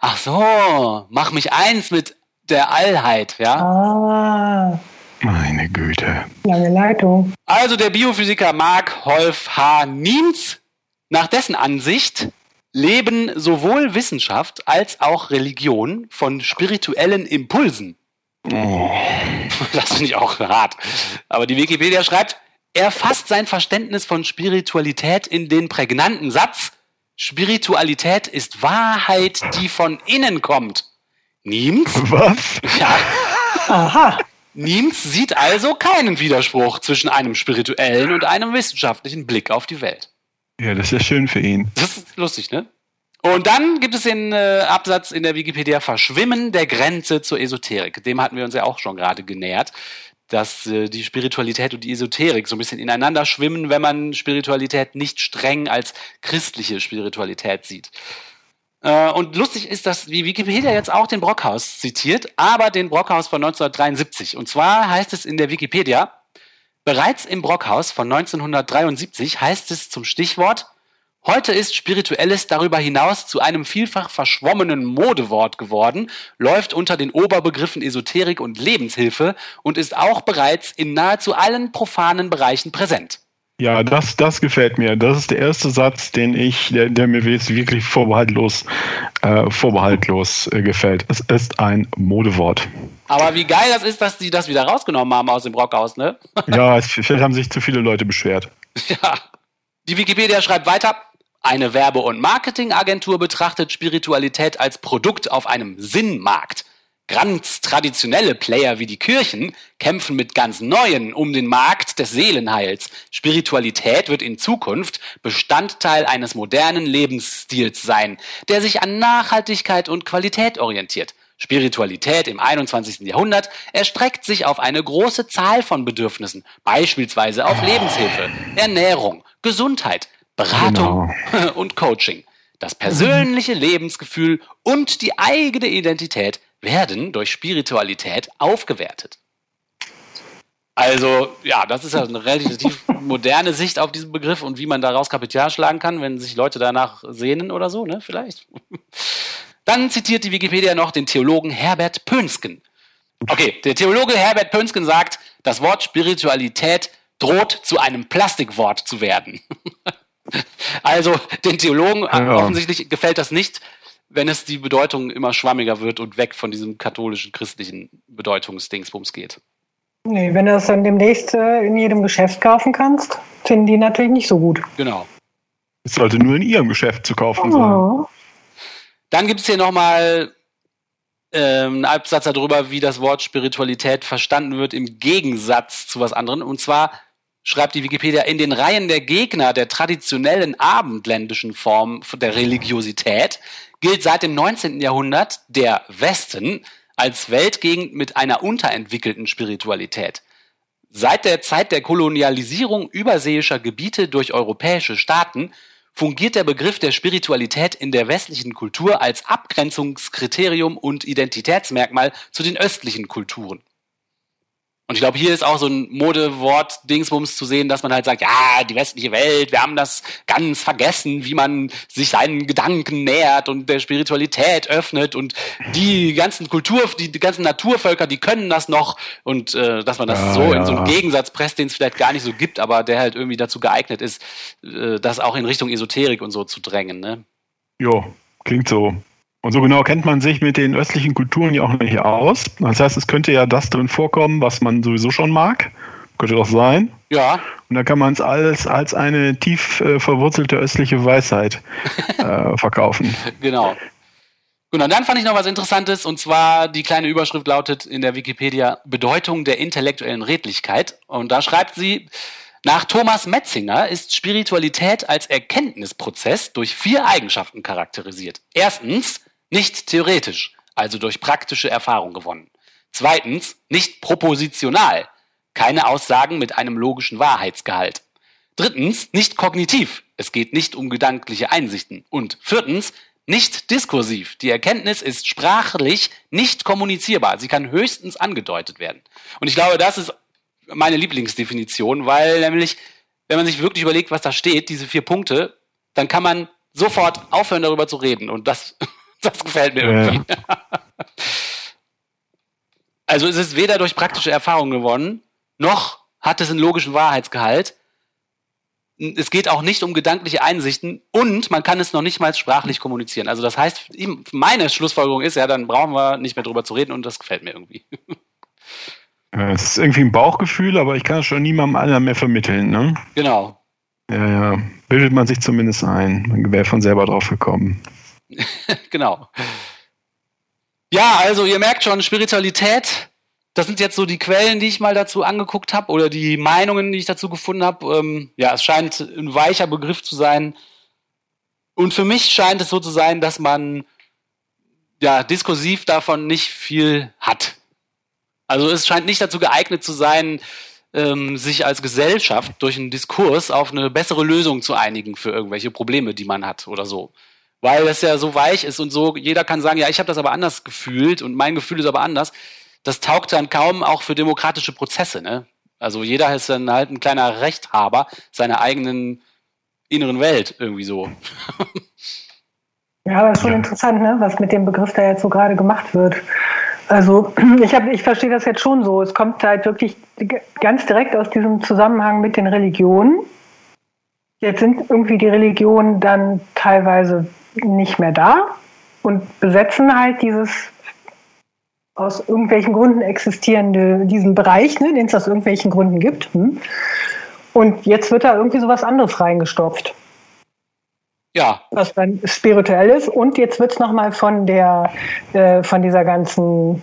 Ach so, mach mich eins mit der Allheit, ja? Ah. Meine Güte. Lange Leitung. Also der Biophysiker Mark Holf H. Niemz, nach dessen Ansicht leben sowohl Wissenschaft als auch Religion von spirituellen Impulsen. Oh. Das finde ich auch hart. Aber die Wikipedia schreibt, er fasst sein Verständnis von Spiritualität in den prägnanten Satz, Spiritualität ist Wahrheit, die von innen kommt. Niems? [laughs] Was? Ja. Aha. Niems sieht also keinen Widerspruch zwischen einem spirituellen und einem wissenschaftlichen Blick auf die Welt. Ja, das ist ja schön für ihn. Das ist lustig, ne? Und dann gibt es den äh, Absatz in der Wikipedia Verschwimmen der Grenze zur Esoterik. Dem hatten wir uns ja auch schon gerade genähert, dass äh, die Spiritualität und die Esoterik so ein bisschen ineinander schwimmen, wenn man Spiritualität nicht streng als christliche Spiritualität sieht. Äh, und lustig ist, dass die Wikipedia jetzt auch den Brockhaus zitiert, aber den Brockhaus von 1973. Und zwar heißt es in der Wikipedia, bereits im Brockhaus von 1973 heißt es zum Stichwort Heute ist Spirituelles darüber hinaus zu einem vielfach verschwommenen Modewort geworden, läuft unter den Oberbegriffen Esoterik und Lebenshilfe und ist auch bereits in nahezu allen profanen Bereichen präsent. Ja, das, das gefällt mir. Das ist der erste Satz, den ich, der, der mir wirklich vorbehaltlos, äh, vorbehaltlos äh, gefällt. Es ist ein Modewort. Aber wie geil das ist, dass sie das wieder rausgenommen haben aus dem Brockhaus, ne? ja, es, vielleicht haben sich zu viele Leute beschwert. [laughs] Ja. Die Wikipedia schreibt weiter. Eine Werbe- und Marketingagentur betrachtet Spiritualität als Produkt auf einem Sinnmarkt. Ganz traditionelle Player wie die Kirchen kämpfen mit ganz neuen um den Markt des Seelenheils. Spiritualität wird in Zukunft Bestandteil eines modernen Lebensstils sein, der sich an Nachhaltigkeit und Qualität orientiert. Spiritualität im 21. Jahrhundert erstreckt sich auf eine große Zahl von Bedürfnissen, beispielsweise auf Lebenshilfe, Ernährung, Gesundheit, Beratung genau. [laughs] und Coaching. Das persönliche Lebensgefühl und die eigene Identität werden durch Spiritualität aufgewertet. Also, ja, das ist ja eine relativ [laughs] moderne Sicht auf diesen Begriff und wie man daraus Kapital schlagen kann, wenn sich Leute danach sehnen oder so, ne? Vielleicht. [laughs] Dann zitiert die Wikipedia noch den Theologen Herbert Pönsken. Okay, der Theologe Herbert Pönsken sagt, das Wort Spiritualität droht zu einem Plastikwort zu werden. Also den Theologen ja. offensichtlich gefällt das nicht, wenn es die Bedeutung immer schwammiger wird und weg von diesem katholischen, christlichen Bedeutungsdingsbums geht. Nee, wenn du das dann demnächst äh, in jedem Geschäft kaufen kannst, finden die natürlich nicht so gut. Genau. Es sollte nur in ihrem Geschäft zu kaufen sein. Dann gibt es hier nochmal ähm, einen Absatz darüber, wie das Wort Spiritualität verstanden wird im Gegensatz zu was anderem. Und zwar schreibt die Wikipedia, in den Reihen der Gegner der traditionellen abendländischen Form der Religiosität gilt seit dem 19. Jahrhundert der Westen als Weltgegend mit einer unterentwickelten Spiritualität. Seit der Zeit der Kolonialisierung überseeischer Gebiete durch europäische Staaten fungiert der Begriff der Spiritualität in der westlichen Kultur als Abgrenzungskriterium und Identitätsmerkmal zu den östlichen Kulturen. Und ich glaube, hier ist auch so ein Modewort Dingsbums zu sehen, dass man halt sagt, ja, die westliche Welt, wir haben das ganz vergessen, wie man sich seinen Gedanken nähert und der Spiritualität öffnet und die ganzen Kultur, die, die ganzen Naturvölker, die können das noch und äh, dass man das ja, so ja. in so einen Gegensatz presst, den es vielleicht gar nicht so gibt, aber der halt irgendwie dazu geeignet ist, äh, das auch in Richtung Esoterik und so zu drängen. Ne? Jo, klingt so. Und so genau kennt man sich mit den östlichen Kulturen ja auch nicht aus. Das heißt, es könnte ja das drin vorkommen, was man sowieso schon mag. Könnte doch sein. Ja. Und da kann man es alles als eine tief äh, verwurzelte östliche Weisheit äh, [laughs] verkaufen. Genau. Gut, und dann fand ich noch was Interessantes, und zwar die kleine Überschrift lautet in der Wikipedia Bedeutung der intellektuellen Redlichkeit. Und da schreibt sie, nach Thomas Metzinger ist Spiritualität als Erkenntnisprozess durch vier Eigenschaften charakterisiert. Erstens, nicht theoretisch, also durch praktische Erfahrung gewonnen. Zweitens, nicht propositional, keine Aussagen mit einem logischen Wahrheitsgehalt. Drittens, nicht kognitiv, es geht nicht um gedankliche Einsichten. Und viertens, nicht diskursiv. Die Erkenntnis ist sprachlich nicht kommunizierbar. Sie kann höchstens angedeutet werden. Und ich glaube, das ist meine Lieblingsdefinition, weil nämlich, wenn man sich wirklich überlegt, was da steht, diese vier Punkte, dann kann man sofort aufhören, darüber zu reden. Und das [laughs] Das gefällt mir irgendwie. [laughs] also es ist weder durch praktische Erfahrung gewonnen, noch hat es einen logischen Wahrheitsgehalt. Es geht auch nicht um gedankliche Einsichten und man kann es noch nicht mal sprachlich kommunizieren. Also das heißt, meine Schlussfolgerung ist ja, dann brauchen wir nicht mehr drüber zu reden und das gefällt mir irgendwie. [laughs] Es ist irgendwie ein Bauchgefühl, aber ich kann es schon niemandem anderen mehr vermitteln, ne? Genau. Ja, ja. Bildet man sich zumindest ein. Man wäre von selber drauf gekommen. [laughs] genau. Ja, also ihr merkt schon, Spiritualität, das sind jetzt so die Quellen, die ich mal dazu angeguckt habe oder die Meinungen, die ich dazu gefunden habe. Ähm, ja, es scheint ein weicher Begriff zu sein. Und für mich scheint es so zu sein, dass man ja diskursiv davon nicht viel hat. Also es scheint nicht dazu geeignet zu sein, ähm, sich als Gesellschaft durch einen Diskurs auf eine bessere Lösung zu einigen für irgendwelche Probleme, die man hat oder so weil das ja so weich ist und so, jeder kann sagen, ja, ich habe das aber anders gefühlt und mein Gefühl ist aber anders. Das taugt dann kaum auch für demokratische Prozesse. Ne? Also jeder ist dann halt ein kleiner Rechthaber seiner eigenen inneren Welt irgendwie so. [laughs] Ja, aber ist schon ja. interessant, ne? was mit dem Begriff da jetzt so gerade gemacht wird. Also [clears throat] ich, hab, ich verstehe das jetzt schon so. Es kommt halt wirklich ganz direkt aus diesem Zusammenhang mit den Religionen. Jetzt sind irgendwie die Religionen dann teilweise nicht mehr da und besetzen halt dieses aus irgendwelchen Gründen existierende, diesen Bereich, ne, den es aus irgendwelchen Gründen gibt. Hm. Und jetzt wird da irgendwie so was anderes reingestopft. Ja. Was dann spirituell ist. Und jetzt wird es nochmal von der, äh, von dieser ganzen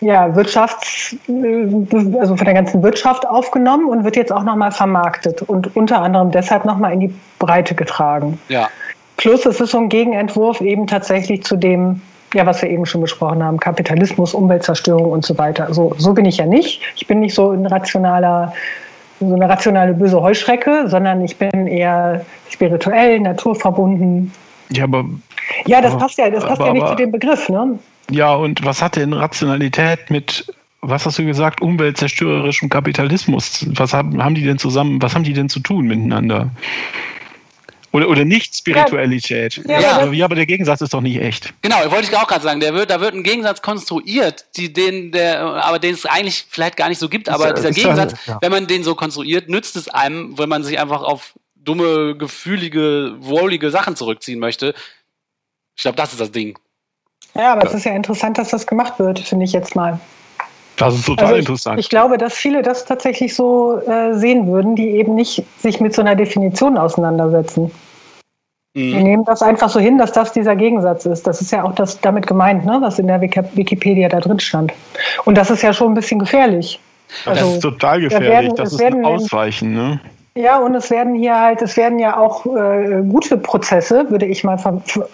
ja, Wirtschafts, äh, also von der ganzen Wirtschaft aufgenommen und wird jetzt auch nochmal vermarktet und unter anderem deshalb nochmal in die Breite getragen. Ja. Plus es ist so ein Gegenentwurf eben tatsächlich zu dem, ja, was wir eben schon besprochen haben, Kapitalismus, Umweltzerstörung und so weiter. So, so bin ich ja nicht. Ich bin nicht so ein rationaler, so eine rationale böse Heuschrecke, sondern ich bin eher spirituell, naturverbunden. Ja, aber. Ja, das passt ja, das passt aber, ja nicht zu dem Begriff, ne? Ja, und was hat denn Rationalität mit was hast du gesagt, umweltzerstörerischem Kapitalismus? Was haben, haben die denn zusammen, was haben die denn zu tun miteinander? Oder, oder Nicht-Spiritualität. Ja, ja, aber, ja, aber der Gegensatz ist doch nicht echt. Genau, wollte ich auch gerade sagen. Der wird, da wird ein Gegensatz konstruiert, die, den, der, aber den es eigentlich vielleicht gar nicht so gibt. Aber ist, dieser Gegensatz, ja. wenn man den so konstruiert, nützt es einem, wenn man sich einfach auf dumme, gefühlige, wohlige Sachen zurückziehen möchte. Ich glaube, das ist das Ding. Ja, aber es ist ja interessant, dass das gemacht wird, finde ich jetzt mal. Das ist total also ich, interessant. Ich glaube, dass viele das tatsächlich so äh, sehen würden, die eben nicht sich mit so einer Definition auseinandersetzen. Mhm. Wir nehmen das einfach so hin, dass das dieser Gegensatz ist. Das ist ja auch das damit gemeint, ne, was in der Wikipedia da drin stand. Und das ist ja schon ein bisschen gefährlich. Also, das ist total gefährlich. Werden, das ist ein Ausweichen, ne? Ja, und es werden hier halt, es werden ja auch äh, gute Prozesse, würde ich mal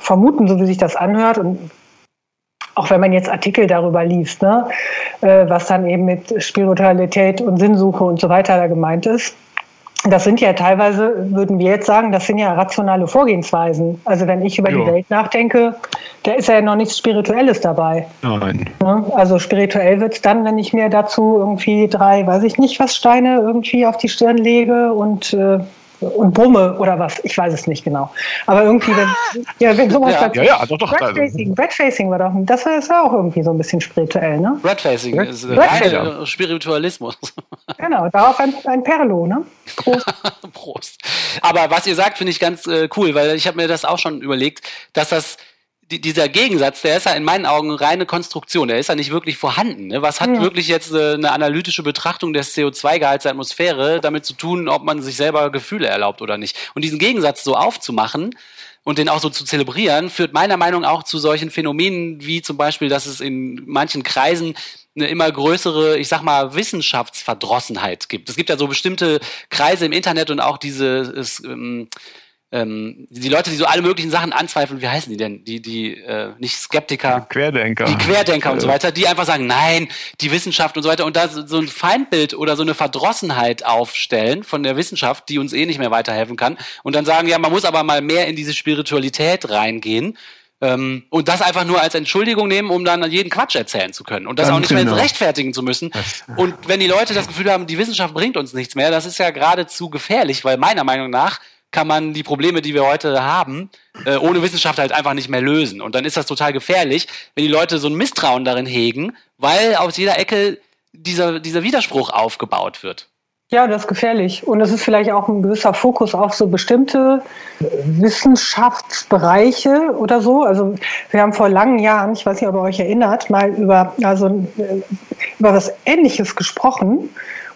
vermuten, so wie sich das anhört. Und auch wenn man jetzt Artikel darüber liest, ne, äh, was dann eben mit Spiritualität und Sinnsuche und so weiter da gemeint ist. Das sind ja teilweise, würden wir jetzt sagen, das sind ja rationale Vorgehensweisen. Also wenn ich über jo. die Welt nachdenke, da ist ja noch nichts Spirituelles dabei. Nein. Ne? Also spirituell wird es dann, wenn ich mir dazu irgendwie drei, weiß ich nicht, was Steine irgendwie auf die Stirn lege und äh, und brumme oder was, ich weiß es nicht genau. Aber irgendwie, wenn, ja, wenn sowas ja. ja, ja, doch, doch. Red Facing, Red Facing war doch, das war, das war auch irgendwie so ein bisschen spirituell, ne? Red Facing Red, ist Red Spiritualismus. [laughs] Genau, darauf ein, ein Perlo, ne? Prost. [laughs] Prost. Aber was ihr sagt, finde ich ganz äh, cool, weil ich habe mir das auch schon überlegt, dass das dieser Gegensatz, der ist ja in meinen Augen reine Konstruktion, der ist ja nicht wirklich vorhanden. Ne? Was hat ja. wirklich jetzt äh, eine analytische Betrachtung des CO2-Gehalts der Atmosphäre damit zu tun, ob man sich selber Gefühle erlaubt oder nicht? Und diesen Gegensatz so aufzumachen, und den auch so zu zelebrieren, führt meiner Meinung nach auch zu solchen Phänomenen wie zum Beispiel, dass es in manchen Kreisen eine immer größere, ich sag mal, Wissenschaftsverdrossenheit gibt. Es gibt ja so bestimmte Kreise im Internet und auch diese es, ähm, ähm, die Leute, die so alle möglichen Sachen anzweifeln, wie heißen die denn? Die, die, äh, nicht Skeptiker. Die Querdenker. Die Querdenker und so weiter, die einfach sagen, nein, die Wissenschaft und so weiter und da so ein Feindbild oder so eine Verdrossenheit aufstellen von der Wissenschaft, die uns eh nicht mehr weiterhelfen kann und dann sagen, ja, man muss aber mal mehr in diese Spiritualität reingehen ähm, und das einfach nur als Entschuldigung nehmen, um dann jeden Quatsch erzählen zu können und das Ganz auch nicht genau. mehr rechtfertigen zu müssen. Und wenn die Leute das Gefühl haben, die Wissenschaft bringt uns nichts mehr, das ist ja geradezu gefährlich, weil meiner Meinung nach kann man die Probleme, die wir heute haben, äh, ohne Wissenschaft halt einfach nicht mehr lösen. Und dann ist das total gefährlich, wenn die Leute so ein Misstrauen darin hegen, weil aus jeder Ecke dieser, dieser Widerspruch aufgebaut wird. Ja, das ist gefährlich. Und es ist vielleicht auch ein gewisser Fokus auf so bestimmte Wissenschaftsbereiche oder so. Also wir haben vor langen Jahren, ich weiß nicht, ob ihr euch erinnert, mal über, also, äh, über was Ähnliches gesprochen.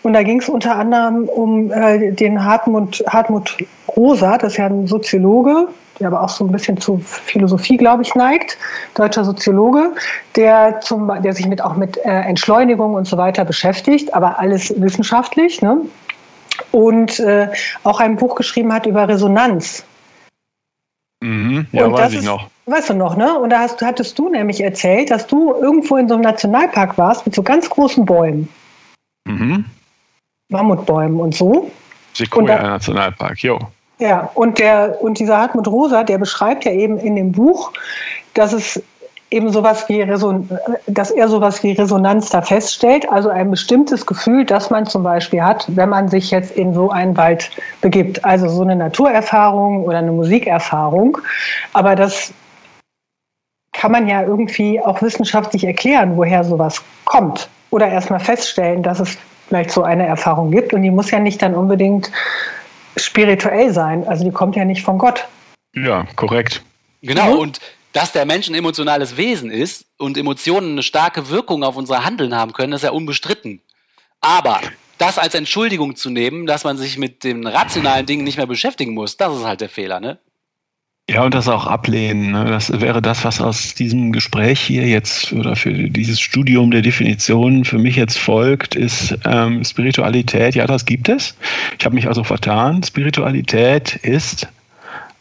Und da ging es unter anderem um äh, den Hartmut, Hartmut Rosa, das ist ja ein Soziologe, der aber auch so ein bisschen zu Philosophie, glaube ich, neigt, deutscher Soziologe, der, zum, der sich mit, auch mit äh, Entschleunigung und so weiter beschäftigt, aber alles wissenschaftlich. Ne? Und äh, auch ein Buch geschrieben hat über Resonanz. Mhm, ja, und weiß ich ist, noch. Weißt du noch, ne? Und da hast, hattest du nämlich erzählt, dass du irgendwo in so einem Nationalpark warst mit so ganz großen Bäumen. Mhm. Mammutbäumen und so. Sequoia Nationalpark, jo. Ja, und der und dieser Hartmut Rosa, der beschreibt ja eben in dem Buch, dass es eben sowas wie Reson dass er sowas wie Resonanz da feststellt, also ein bestimmtes Gefühl, das man zum Beispiel hat, wenn man sich jetzt in so einen Wald begibt, also so eine Naturerfahrung oder eine Musikerfahrung. Aber das kann man ja irgendwie auch wissenschaftlich erklären, woher sowas kommt. Oder erstmal feststellen, dass es vielleicht so eine Erfahrung gibt. Und die muss ja nicht dann unbedingt spirituell sein. Also die kommt ja nicht von Gott. Ja, korrekt. Genau, mhm. und dass der Mensch ein emotionales Wesen ist und Emotionen eine starke Wirkung auf unser Handeln haben können, ist ja unbestritten. Aber das als Entschuldigung zu nehmen, dass man sich mit den rationalen Dingen nicht mehr beschäftigen muss, das ist halt der Fehler, ne? Ja, und das auch ablehnen. Ne? Das wäre das, was aus diesem Gespräch hier jetzt oder für dieses Studium der Definition für mich jetzt folgt, ist ähm, Spiritualität. Ja, das gibt es. Ich habe mich also vertan. Spiritualität ist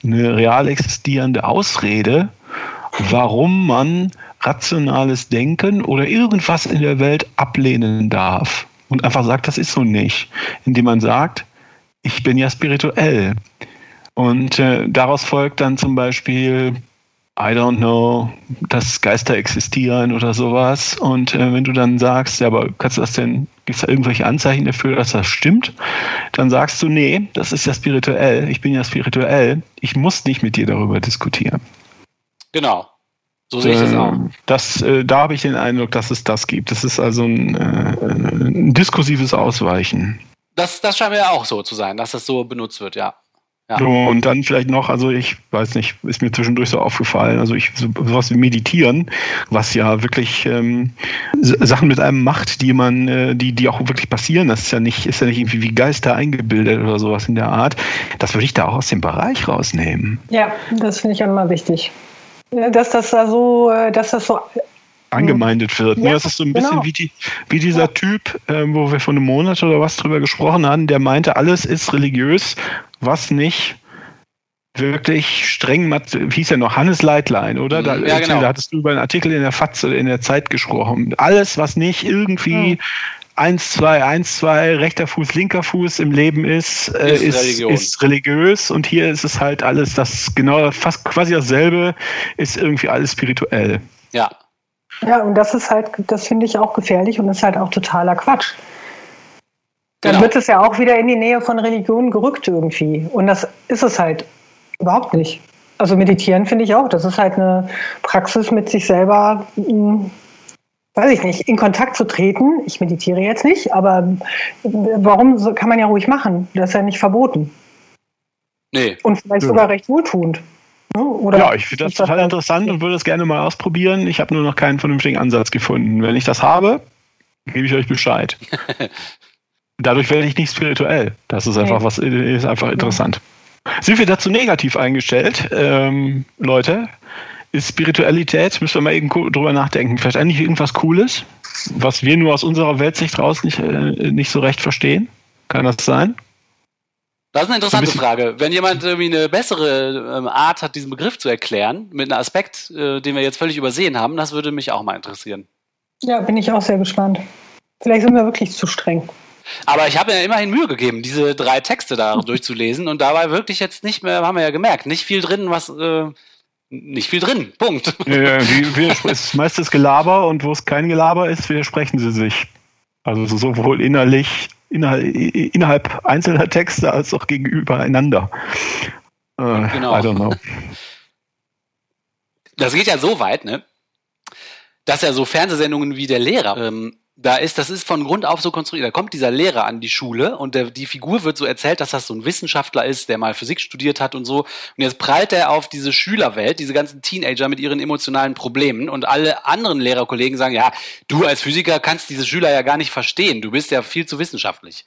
eine real existierende Ausrede, warum man rationales Denken oder irgendwas in der Welt ablehnen darf. Und einfach sagt, das ist so nicht. Indem man sagt, ich bin ja spirituell. Und äh, daraus folgt dann zum Beispiel, I don't know, dass Geister existieren oder sowas. Und äh, wenn du dann sagst, ja, aber kannst du das denn, gibt es da irgendwelche Anzeichen dafür, dass das stimmt? Dann sagst du, nee, das ist ja spirituell, ich bin ja spirituell, ich muss nicht mit dir darüber diskutieren. Genau. So sehe ich das auch. Ähm, das, äh, da habe ich den Eindruck, dass es das gibt. Das ist also ein, äh, ein diskursives Ausweichen. Das, das scheint mir ja auch so zu sein, dass das so benutzt wird, ja. Ja. So, und dann vielleicht noch, also ich weiß nicht, ist mir zwischendurch so aufgefallen, also ich so, sowas wie Meditieren, was ja wirklich ähm, Sachen mit einem macht, die man, äh, die, die auch wirklich passieren. Das ist ja nicht, ist ja nicht irgendwie wie Geister eingebildet oder sowas in der Art. Das würde ich da auch aus dem Bereich rausnehmen. Ja, das finde ich auch mal wichtig. Dass das da so, äh, dass das so angemeindet wird. Ne? Ja, das ist so ein bisschen genau. wie, die, wie dieser ja. Typ, äh, wo wir vor einem Monat oder was drüber gesprochen haben, der meinte, alles ist religiös, was nicht wirklich streng, wie hieß er noch, Hannes Leitlein, oder? Da, ja, genau. da hattest du über einen Artikel in der FAZ oder in der Zeit gesprochen. Alles, was nicht irgendwie hm. 1, 2, 1, 2, rechter Fuß, linker Fuß im Leben ist, äh, ist, ist, ist, religiös und hier ist es halt alles, das genau, fast quasi dasselbe, ist irgendwie alles spirituell. Ja, ja, und das ist halt, das finde ich auch gefährlich und ist halt auch totaler Quatsch. Dann genau. wird es ja auch wieder in die Nähe von Religionen gerückt irgendwie. Und das ist es halt überhaupt nicht. Also meditieren finde ich auch. Das ist halt eine Praxis mit sich selber, hm, weiß ich nicht, in Kontakt zu treten. Ich meditiere jetzt nicht, aber warum kann man ja ruhig machen? Das ist ja nicht verboten. Nee. Und vielleicht ja. sogar recht wohltuend. Oder ja, ich finde das total interessant und würde es gerne mal ausprobieren. Ich habe nur noch keinen vernünftigen Ansatz gefunden. Wenn ich das habe, gebe ich euch Bescheid. [laughs] Dadurch werde ich nicht spirituell. Das ist einfach was, ist einfach interessant. Sind wir dazu negativ eingestellt, ähm, Leute? Ist Spiritualität, müssen wir mal eben drüber nachdenken, vielleicht eigentlich irgendwas Cooles, was wir nur aus unserer Weltsicht raus nicht, äh, nicht so recht verstehen? Kann das sein? Das ist eine interessante ein Frage. Wenn jemand irgendwie eine bessere ähm, Art hat, diesen Begriff zu erklären, mit einem Aspekt, äh, den wir jetzt völlig übersehen haben, das würde mich auch mal interessieren. Ja, bin ich auch sehr gespannt. Vielleicht sind wir wirklich zu streng. Aber ich habe mir immerhin Mühe gegeben, diese drei Texte da [laughs] durchzulesen und dabei wirklich jetzt nicht mehr, haben wir ja gemerkt, nicht viel drin, was äh, nicht viel drin. Punkt. [laughs] Ja, es ist meistens Gelaber und wo es kein Gelaber ist, widersprechen sie sich. Also sowohl innerlich innerhalb einzelner Texte als auch gegenübereinander. Äh, genau. I don't know. Das geht ja so weit, ne? Dass ja so Fernsehsendungen wie der Lehrer ähm, da ist, das ist von Grund auf so konstruiert. Da kommt dieser Lehrer an die Schule und der, die Figur wird so erzählt, dass das so ein Wissenschaftler ist, der mal Physik studiert hat und so. Und jetzt prallt er auf diese Schülerwelt, diese ganzen Teenager mit ihren emotionalen Problemen und alle anderen Lehrerkollegen sagen, ja, du als Physiker kannst diese Schüler ja gar nicht verstehen. Du bist ja viel zu wissenschaftlich.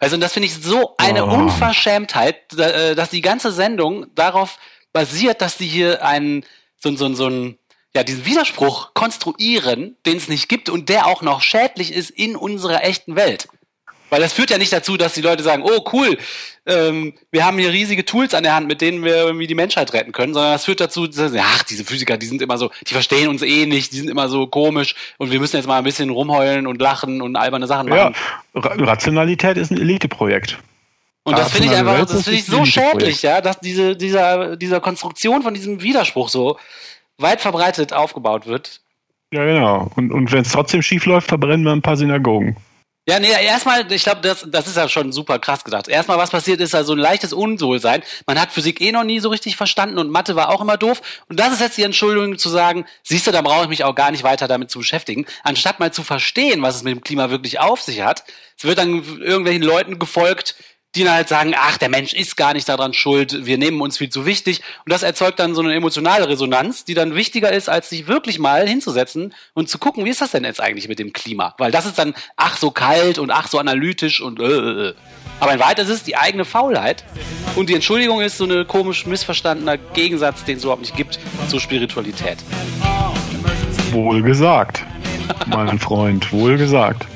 Also, und das finde ich so eine oh. Unverschämtheit, äh, dass die ganze Sendung darauf basiert, dass die hier einen, so, so, so ein, ja, diesen Widerspruch konstruieren, den es nicht gibt und der auch noch schädlich ist in unserer echten Welt. Weil das führt ja nicht dazu, dass die Leute sagen, oh cool, ähm, wir haben hier riesige Tools an der Hand, mit denen wir irgendwie die Menschheit retten können, sondern das führt dazu, dass, ach, diese Physiker, die sind immer so, die verstehen uns eh nicht, die sind immer so komisch und wir müssen jetzt mal ein bisschen rumheulen und lachen und alberne Sachen machen. Ja, Rationalität ist ein Eliteprojekt. Und das finde ich einfach, das finde ich so schädlich, ja, dass diese, dieser, dieser Konstruktion von diesem Widerspruch so, weit verbreitet aufgebaut wird. Ja, genau. Und, und wenn es trotzdem schief läuft, verbrennen wir ein paar Synagogen. Ja, nee, erstmal, ich glaube, das, das ist ja schon super krass gedacht. Erstmal, was passiert ist, also ein leichtes Unwohlsein. Man hat Physik eh noch nie so richtig verstanden und Mathe war auch immer doof. Und das ist jetzt die Entschuldigung zu sagen, siehst du, da brauche ich mich auch gar nicht weiter damit zu beschäftigen. Anstatt mal zu verstehen, was es mit dem Klima wirklich auf sich hat. Es wird dann irgendwelchen Leuten gefolgt, die dann halt sagen, ach, der Mensch ist gar nicht daran schuld, wir nehmen uns viel zu wichtig. Und das erzeugt dann so eine emotionale Resonanz, die dann wichtiger ist, als sich wirklich mal hinzusetzen und zu gucken, wie ist das denn jetzt eigentlich mit dem Klima? Weil das ist dann, ach, so kalt und ach, so analytisch und äh, äh. äh. Aber in Wahrheit ist die eigene Faulheit. Und die Entschuldigung ist so eine komisch missverstandener Gegensatz, den es überhaupt nicht gibt zur Spiritualität. Wohl gesagt, mein Freund, wohl gesagt.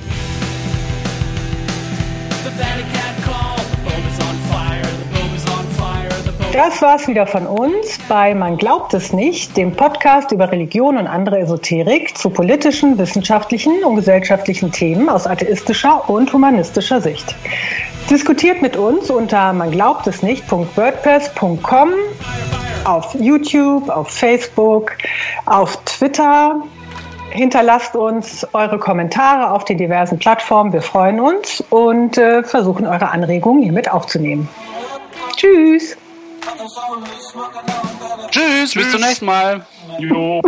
Das war's wieder von uns bei Man glaubt es nicht, dem Podcast über Religion und andere Esoterik zu politischen, wissenschaftlichen und gesellschaftlichen Themen aus atheistischer und humanistischer Sicht. Diskutiert mit uns unter man es nicht.wordpress.com auf YouTube, auf Facebook, auf Twitter. Hinterlasst uns eure Kommentare auf den diversen Plattformen. Wir freuen uns und äh, versuchen eure Anregungen hiermit aufzunehmen. Tschüss. Tschüss, bis zum nächsten Mal. Jo.